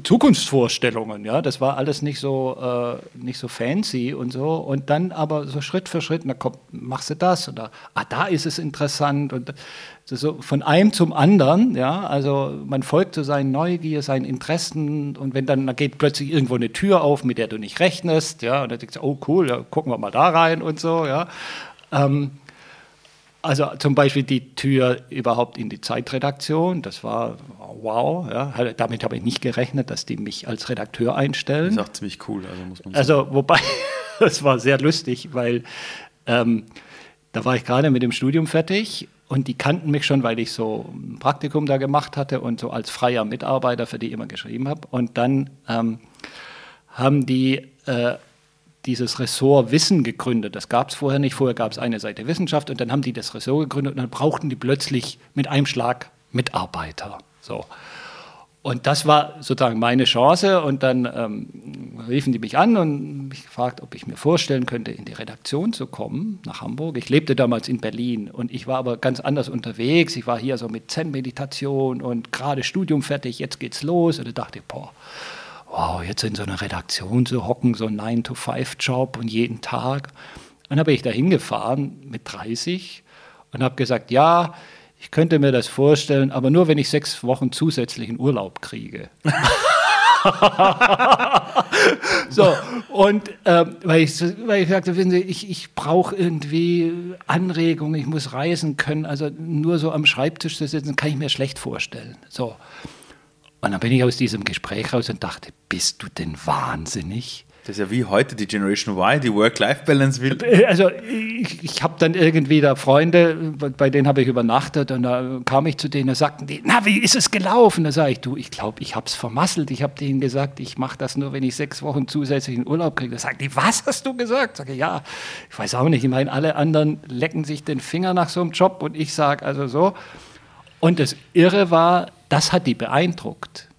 Zukunftsvorstellungen, ja, das war alles nicht so, äh, nicht so fancy und so. Und dann aber so Schritt für Schritt, na komm, machst du das? Oder ah, da ist es interessant. Und so von einem zum anderen, ja, also man folgt so seinen Neugier, seinen Interessen. Und wenn dann da geht plötzlich irgendwo eine Tür auf, mit der du nicht rechnest, ja, und dann denkst du, oh cool, ja, gucken wir mal da rein und so, ja. Ähm, Also zum Beispiel die Tür überhaupt in die Zeitredaktion, das war wow, ja. damit habe ich nicht gerechnet, dass die mich als Redakteur einstellen. Das ist auch ziemlich cool, also muss man sagen. Also wobei, das war sehr lustig, weil ähm, da war ich gerade mit dem Studium fertig und die kannten mich schon, weil ich so ein Praktikum da gemacht hatte und so als freier Mitarbeiter für die immer geschrieben habe. Und dann ähm, haben die äh, dieses Ressort Wissen gegründet. Das gab es vorher nicht. Vorher gab es eine Seite Wissenschaft und dann haben die das Ressort gegründet und dann brauchten die plötzlich mit einem Schlag Mitarbeiter. So. Und das war sozusagen meine Chance. Und dann ähm, riefen die mich an und mich gefragt, ob ich mir vorstellen könnte, in die Redaktion zu kommen nach Hamburg. Ich lebte damals in Berlin und ich war aber ganz anders unterwegs. Ich war hier so mit Zen-Meditation und gerade Studium fertig, jetzt geht's los. Und da dachte ich, boah, wow, jetzt in so einer Redaktion zu hocken, so ein 9-to-5-Job und jeden Tag. Dann habe ich da hingefahren mit 30 und habe gesagt, ja, ich könnte mir das vorstellen, aber nur, wenn ich sechs Wochen zusätzlichen Urlaub kriege. so, und äh, weil, ich, weil ich sagte, Sie, ich, ich brauche irgendwie Anregungen, ich muss reisen können, also nur so am Schreibtisch zu sitzen, kann ich mir schlecht vorstellen. So. Und dann bin ich aus diesem Gespräch raus und dachte, bist du denn wahnsinnig? Das ist ja wie heute die Generation Y, die Work-Life-Balance will. Also ich, ich habe dann irgendwie da Freunde, bei denen habe ich übernachtet und da kam ich zu denen und sagten die, na, wie ist es gelaufen? Da sage ich, du, ich glaube, ich habe es vermasselt. Ich habe denen gesagt, ich mache das nur, wenn ich sechs Wochen zusätzlichen Urlaub kriege. Da sagen die, was hast du gesagt? Sage ja, ich weiß auch nicht. Ich meine, alle anderen lecken sich den Finger nach so einem Job und ich sage also so. Und das Irre war, das hat die beeindruckt.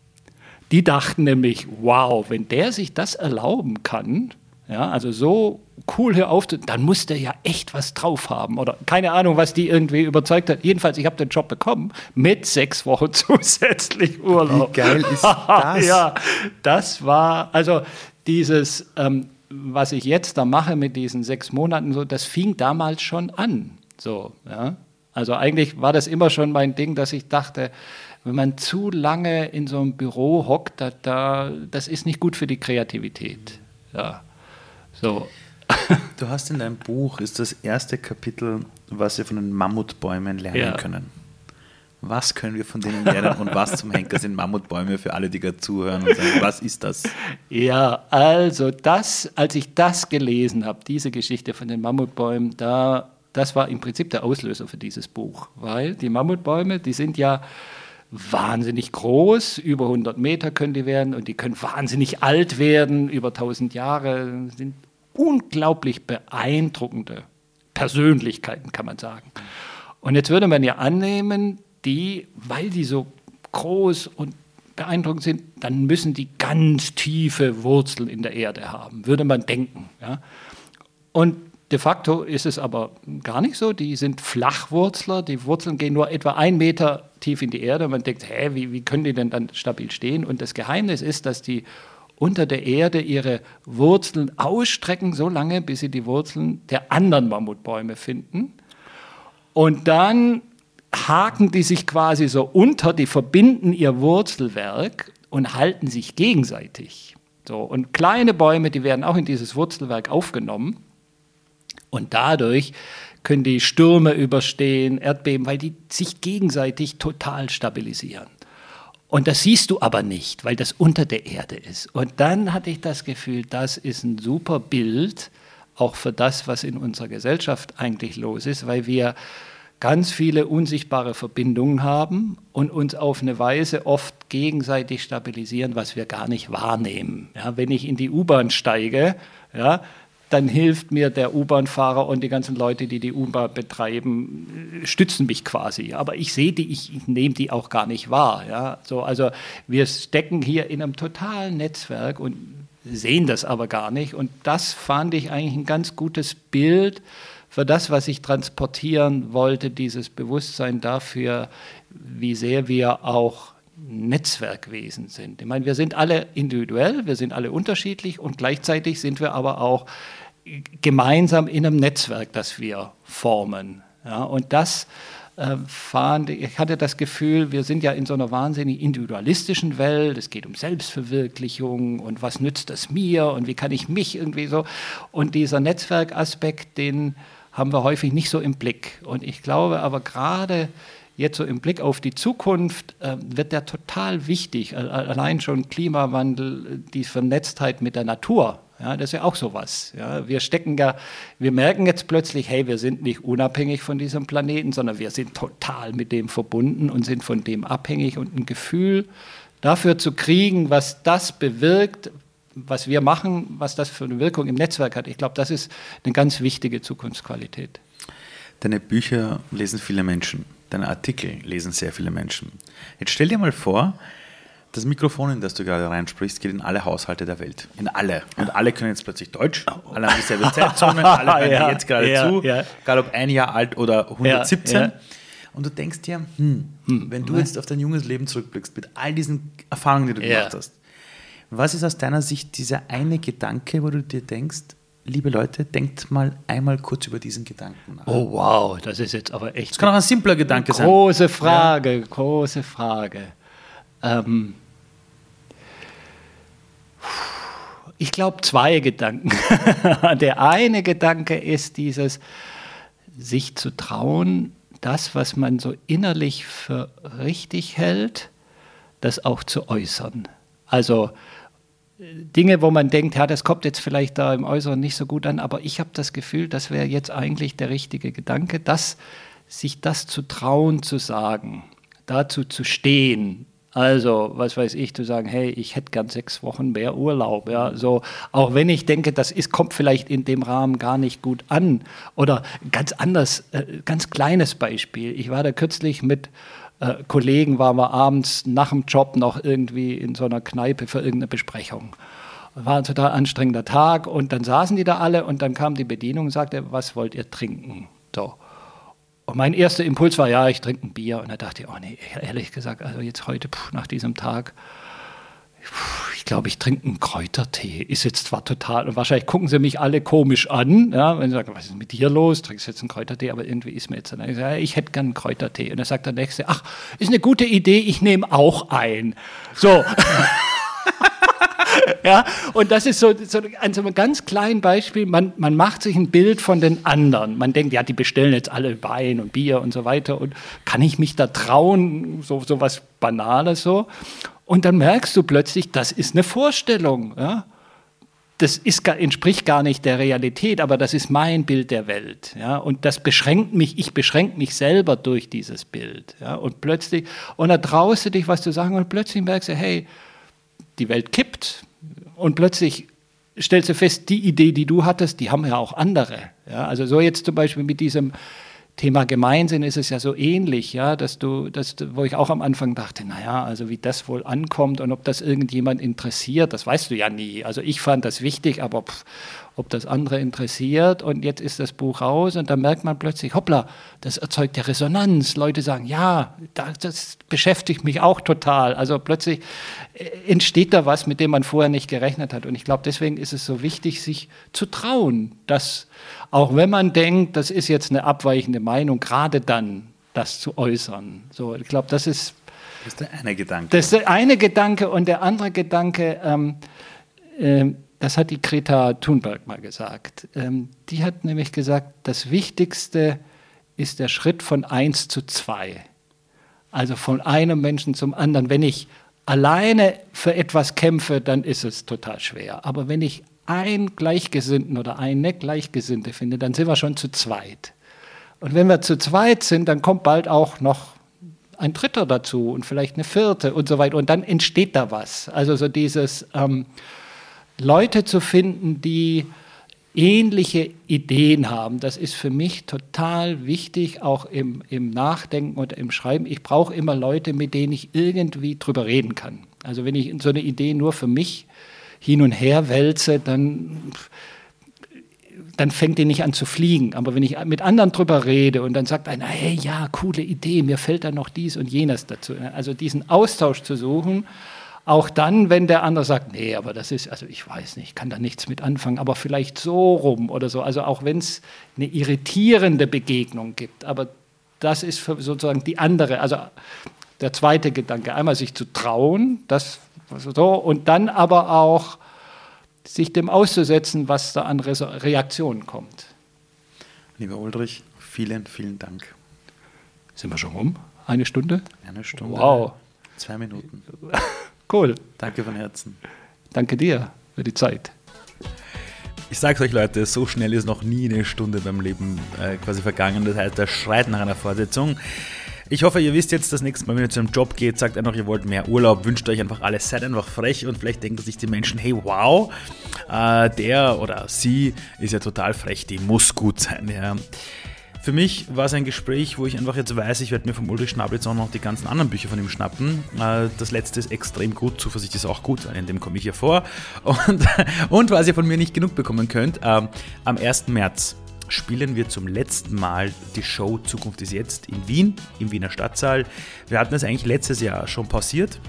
Die dachten nämlich, wow, wenn der sich das erlauben kann, ja, also so cool hier aufzunehmen, dann muss der ja echt was drauf haben. Oder keine Ahnung, was die irgendwie überzeugt hat. Jedenfalls, ich habe den Job bekommen mit sechs Wochen zusätzlich Urlaub. Wie geil ist das? ja, das war, also dieses, ähm, was ich jetzt da mache mit diesen sechs Monaten, so, das fing damals schon an. So, ja. Also eigentlich war das immer schon mein Ding, dass ich dachte, wenn man zu lange in so einem Büro hockt, da, da, das ist nicht gut für die Kreativität. Ja. So. Du hast in deinem Buch, ist das erste Kapitel, was wir von den Mammutbäumen lernen ja. können. Was können wir von denen lernen und was zum Henker sind Mammutbäume für alle, die gerade zuhören und sagen, was ist das? Ja, also das, als ich das gelesen habe, diese Geschichte von den Mammutbäumen, da, das war im Prinzip der Auslöser für dieses Buch, weil die Mammutbäume, die sind ja wahnsinnig groß, über 100 Meter können die werden und die können wahnsinnig alt werden, über 1000 Jahre, sind unglaublich beeindruckende Persönlichkeiten, kann man sagen. Und jetzt würde man ja annehmen, die, weil die so groß und beeindruckend sind, dann müssen die ganz tiefe Wurzeln in der Erde haben, würde man denken. Ja? Und De facto ist es aber gar nicht so. Die sind Flachwurzler. Die Wurzeln gehen nur etwa einen Meter tief in die Erde. Man denkt, hä, wie, wie können die denn dann stabil stehen? Und das Geheimnis ist, dass die unter der Erde ihre Wurzeln ausstrecken, so lange, bis sie die Wurzeln der anderen Mammutbäume finden. Und dann haken die sich quasi so unter, die verbinden ihr Wurzelwerk und halten sich gegenseitig. So, und kleine Bäume, die werden auch in dieses Wurzelwerk aufgenommen. Und dadurch können die Stürme überstehen, Erdbeben, weil die sich gegenseitig total stabilisieren. Und das siehst du aber nicht, weil das unter der Erde ist. Und dann hatte ich das Gefühl, das ist ein super Bild, auch für das, was in unserer Gesellschaft eigentlich los ist, weil wir ganz viele unsichtbare Verbindungen haben und uns auf eine Weise oft gegenseitig stabilisieren, was wir gar nicht wahrnehmen. Ja, wenn ich in die U-Bahn steige, ja, dann hilft mir der U-Bahn-Fahrer und die ganzen Leute, die die U-Bahn betreiben, stützen mich quasi. Aber ich sehe die, ich, nehme die auch gar nicht wahr. Ja? So, also wir stecken hier in einem totalen Netzwerk und sehen das aber gar nicht. Und das fand ich eigentlich ein ganz gutes Bild für das, was ich transportieren wollte, dieses Bewusstsein dafür, wie sehr wir auch Netzwerkwesen sind. Ich meine, wir sind alle individuell, wir sind alle unterschiedlich und gleichzeitig sind wir aber auch gemeinsam in einem Netzwerk, das wir formen. Ja, und das äh, ich hatte das Gefühl, wir sind ja in so einer wahnsinnig individualistischen Welt. Es geht um Selbstverwirklichung und was nützt das mir und wie kann ich mich irgendwie so. Und dieser Netzwerkaspekt, den haben wir häufig nicht so im Blick. Und ich glaube aber gerade jetzt so im Blick auf die Zukunft äh, wird der total wichtig. Allein schon Klimawandel, die Vernetztheit mit der Natur. Ja, das ist ja auch sowas. Ja, wir stecken ja, wir merken jetzt plötzlich, hey, wir sind nicht unabhängig von diesem Planeten, sondern wir sind total mit dem verbunden und sind von dem abhängig und ein Gefühl dafür zu kriegen, was das bewirkt, was wir machen, was das für eine Wirkung im Netzwerk hat. Ich glaube, das ist eine ganz wichtige Zukunftsqualität. Deine Bücher lesen viele Menschen, deine Artikel lesen sehr viele Menschen. Jetzt stell dir mal vor, das Mikrofon, in das du gerade reinsprichst, geht in alle Haushalte der Welt. In alle. Und alle können jetzt plötzlich Deutsch, alle haben dieselbe Zeitzone, alle hören ja, jetzt gerade ja, zu, ja. egal ob ein Jahr alt oder 117. Und du denkst dir, hm, hm, wenn du jetzt auf dein junges Leben zurückblickst, mit all diesen Erfahrungen, die du gemacht hast, was ist aus deiner Sicht dieser eine Gedanke, wo du dir denkst, liebe Leute, denkt mal einmal kurz über diesen Gedanken nach. Oh wow, das ist jetzt aber echt. Das kann auch ein simpler Gedanke große sein. Große Frage, große Frage. Ähm, ich glaube, zwei Gedanken. Der eine Gedanke ist dieses, sich zu trauen, das, was man so innerlich für richtig hält, das auch zu äußern. Also Dinge, wo man denkt, ja, das kommt jetzt vielleicht da im Äußeren nicht so gut an, aber ich habe das Gefühl, das wäre jetzt eigentlich der richtige Gedanke, dass sich das zu trauen, zu sagen, dazu zu stehen, also, was weiß ich, zu sagen, hey, ich hätte gern sechs Wochen mehr Urlaub. Ja, so, auch wenn ich denke, das ist, kommt vielleicht in dem Rahmen gar nicht gut an. Oder ganz anders, äh, ganz kleines Beispiel. Ich war da kürzlich mit äh, Kollegen, waren wir abends nach dem Job noch irgendwie in so einer Kneipe für irgendeine Besprechung. War ein total anstrengender Tag und dann saßen die da alle und dann kam die Bedienung und sagte, was wollt ihr trinken? So. Und mein erster Impuls war, ja, ich trinke ein Bier. Und da dachte ich, oh nee, ehrlich gesagt, also jetzt heute pff, nach diesem Tag, ich glaube, ich trinke einen Kräutertee. Ist jetzt zwar total, und wahrscheinlich gucken sie mich alle komisch an, ja, wenn sie sagen, was ist mit dir los? Trinkst du jetzt einen Kräutertee? Aber irgendwie ist mir jetzt, dann, ich, ich hätte gern einen Kräutertee. Und dann sagt der Nächste, ach, ist eine gute Idee, ich nehme auch ein. So. ja, und das ist so, so an so einem ganz kleinen Beispiel, man, man macht sich ein Bild von den anderen. Man denkt, ja, die bestellen jetzt alle Wein und Bier und so weiter und kann ich mich da trauen, so, so was Banales so. Und dann merkst du plötzlich, das ist eine Vorstellung, ja. Das ist, entspricht gar nicht der Realität, aber das ist mein Bild der Welt. Ja? Und das beschränkt mich, ich beschränke mich selber durch dieses Bild. Ja? Und plötzlich, und da traust du dich was zu sagen und plötzlich merkst du, hey, die Welt kippt und plötzlich stellst du fest, die Idee, die du hattest, die haben ja auch andere. Ja, also so jetzt zum Beispiel mit diesem Thema Gemeinsinn ist es ja so ähnlich, ja, dass du, dass, wo ich auch am Anfang dachte, naja, also wie das wohl ankommt und ob das irgendjemand interessiert, das weißt du ja nie. Also ich fand das wichtig, aber pff, ob das andere interessiert. Und jetzt ist das Buch raus und dann merkt man plötzlich, hoppla, das erzeugt ja Resonanz. Leute sagen, ja, das beschäftigt mich auch total. Also plötzlich äh, entsteht da was, mit dem man vorher nicht gerechnet hat. Und ich glaube, deswegen ist es so wichtig, sich zu trauen, dass auch wenn man denkt, das ist jetzt eine abweichende Meinung, gerade dann das zu äußern. So, ich glaube, das ist das ist der eine Gedanke. Das ist der eine Gedanke und der andere Gedanke, ähm, äh, das hat die Greta Thunberg mal gesagt. Ähm, die hat nämlich gesagt, das Wichtigste ist der Schritt von eins zu zwei. Also von einem Menschen zum anderen. Wenn ich alleine für etwas kämpfe, dann ist es total schwer. Aber wenn ich einen Gleichgesinnten oder eine Gleichgesinnte finde, dann sind wir schon zu zweit. Und wenn wir zu zweit sind, dann kommt bald auch noch ein Dritter dazu und vielleicht eine vierte und so weiter. Und dann entsteht da was. Also so dieses, ähm, Leute zu finden, die ähnliche Ideen haben. Das ist für mich total wichtig, auch im, im Nachdenken und im Schreiben. Ich brauche immer Leute, mit denen ich irgendwie drüber reden kann. Also wenn ich so eine Idee nur für mich hin und her wälze, dann, dann fängt die nicht an zu fliegen. Aber wenn ich mit anderen drüber rede und dann sagt einer, hey, ja, coole Idee, mir fällt da noch dies und jenes dazu. Also diesen Austausch zu suchen, auch dann, wenn der andere sagt, nee, aber das ist, also ich weiß nicht, kann da nichts mit anfangen, aber vielleicht so rum oder so. Also auch wenn es eine irritierende Begegnung gibt, aber das ist sozusagen die andere, also der zweite Gedanke, einmal sich zu trauen, das so, und dann aber auch sich dem auszusetzen, was da an Reaktionen kommt. Lieber Ulrich, vielen, vielen Dank. Sind wir schon rum? Eine Stunde? Eine Stunde. Wow. Zwei Minuten. cool. Danke von Herzen. Danke dir für die Zeit. Ich sag's euch, Leute, so schnell ist noch nie eine Stunde beim Leben äh, quasi vergangen. Das heißt, der schreit nach einer Fortsetzung. Ich hoffe, ihr wisst jetzt das nächste Mal, wenn ihr zu einem Job geht, sagt einfach, ihr wollt mehr Urlaub, wünscht euch einfach alles, seid einfach frech und vielleicht denken sich die Menschen, hey, wow, äh, der oder sie ist ja total frech, die muss gut sein. Ja. Für mich war es ein Gespräch, wo ich einfach jetzt weiß, ich werde mir vom Ulrich Schnabel jetzt auch noch die ganzen anderen Bücher von ihm schnappen. Äh, das letzte ist extrem gut, Zuversicht ist auch gut, in dem komme ich hier vor. Und, und was ihr von mir nicht genug bekommen könnt, ähm, am 1. März spielen wir zum letzten Mal die Show Zukunft ist jetzt in Wien, im Wiener Stadtsaal. Wir hatten es eigentlich letztes Jahr schon pausiert.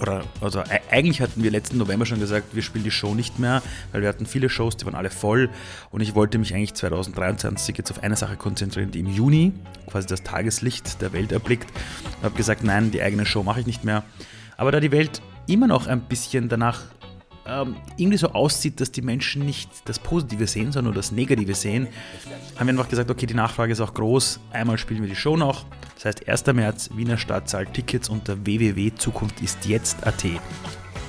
Oder, also e-, eigentlich hatten wir letzten November schon gesagt, wir spielen die Show nicht mehr, weil wir hatten viele Shows, die waren alle voll und ich wollte mich eigentlich 2023 jetzt auf eine Sache konzentrieren, die im Juni quasi das Tageslicht der Welt erblickt. Ich habe gesagt, nein, die eigene Show mache ich nicht mehr. Aber da die Welt immer noch ein bisschen danach ähm, irgendwie so aussieht, dass die Menschen nicht das Positive sehen, sondern nur das Negative sehen, haben wir einfach gesagt, okay, die Nachfrage ist auch groß. Einmal spielen wir die Show noch. Das heißt, 1. März, Wiener Stadtsaal, Tickets unter www.zukunftistjetzt.at.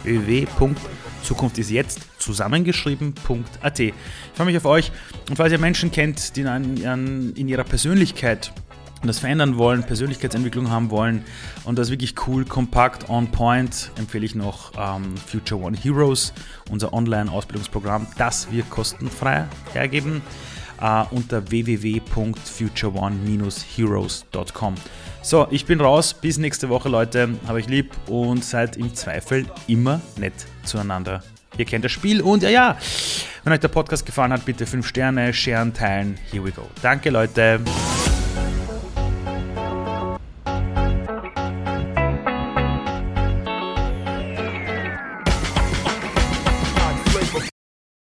www.zukunftistjetzt zusammengeschrieben.at. Ich freue mich auf euch und falls ihr Menschen kennt, die in, in ihrer Persönlichkeit und das verändern wollen, Persönlichkeitsentwicklung haben wollen und das wirklich cool, kompakt, on point, empfehle ich noch ähm, Future One Heroes, unser Online-Ausbildungsprogramm, das wir kostenfrei hergeben äh, unter www.futureone-heroes.com. So, ich bin raus. Bis nächste Woche, Leute. Habe ich lieb und seid im Zweifel immer nett zueinander. Ihr kennt das Spiel und ja, ja, wenn euch der Podcast gefallen hat, bitte 5 Sterne, sharen, teilen. Here we go. Danke, Leute.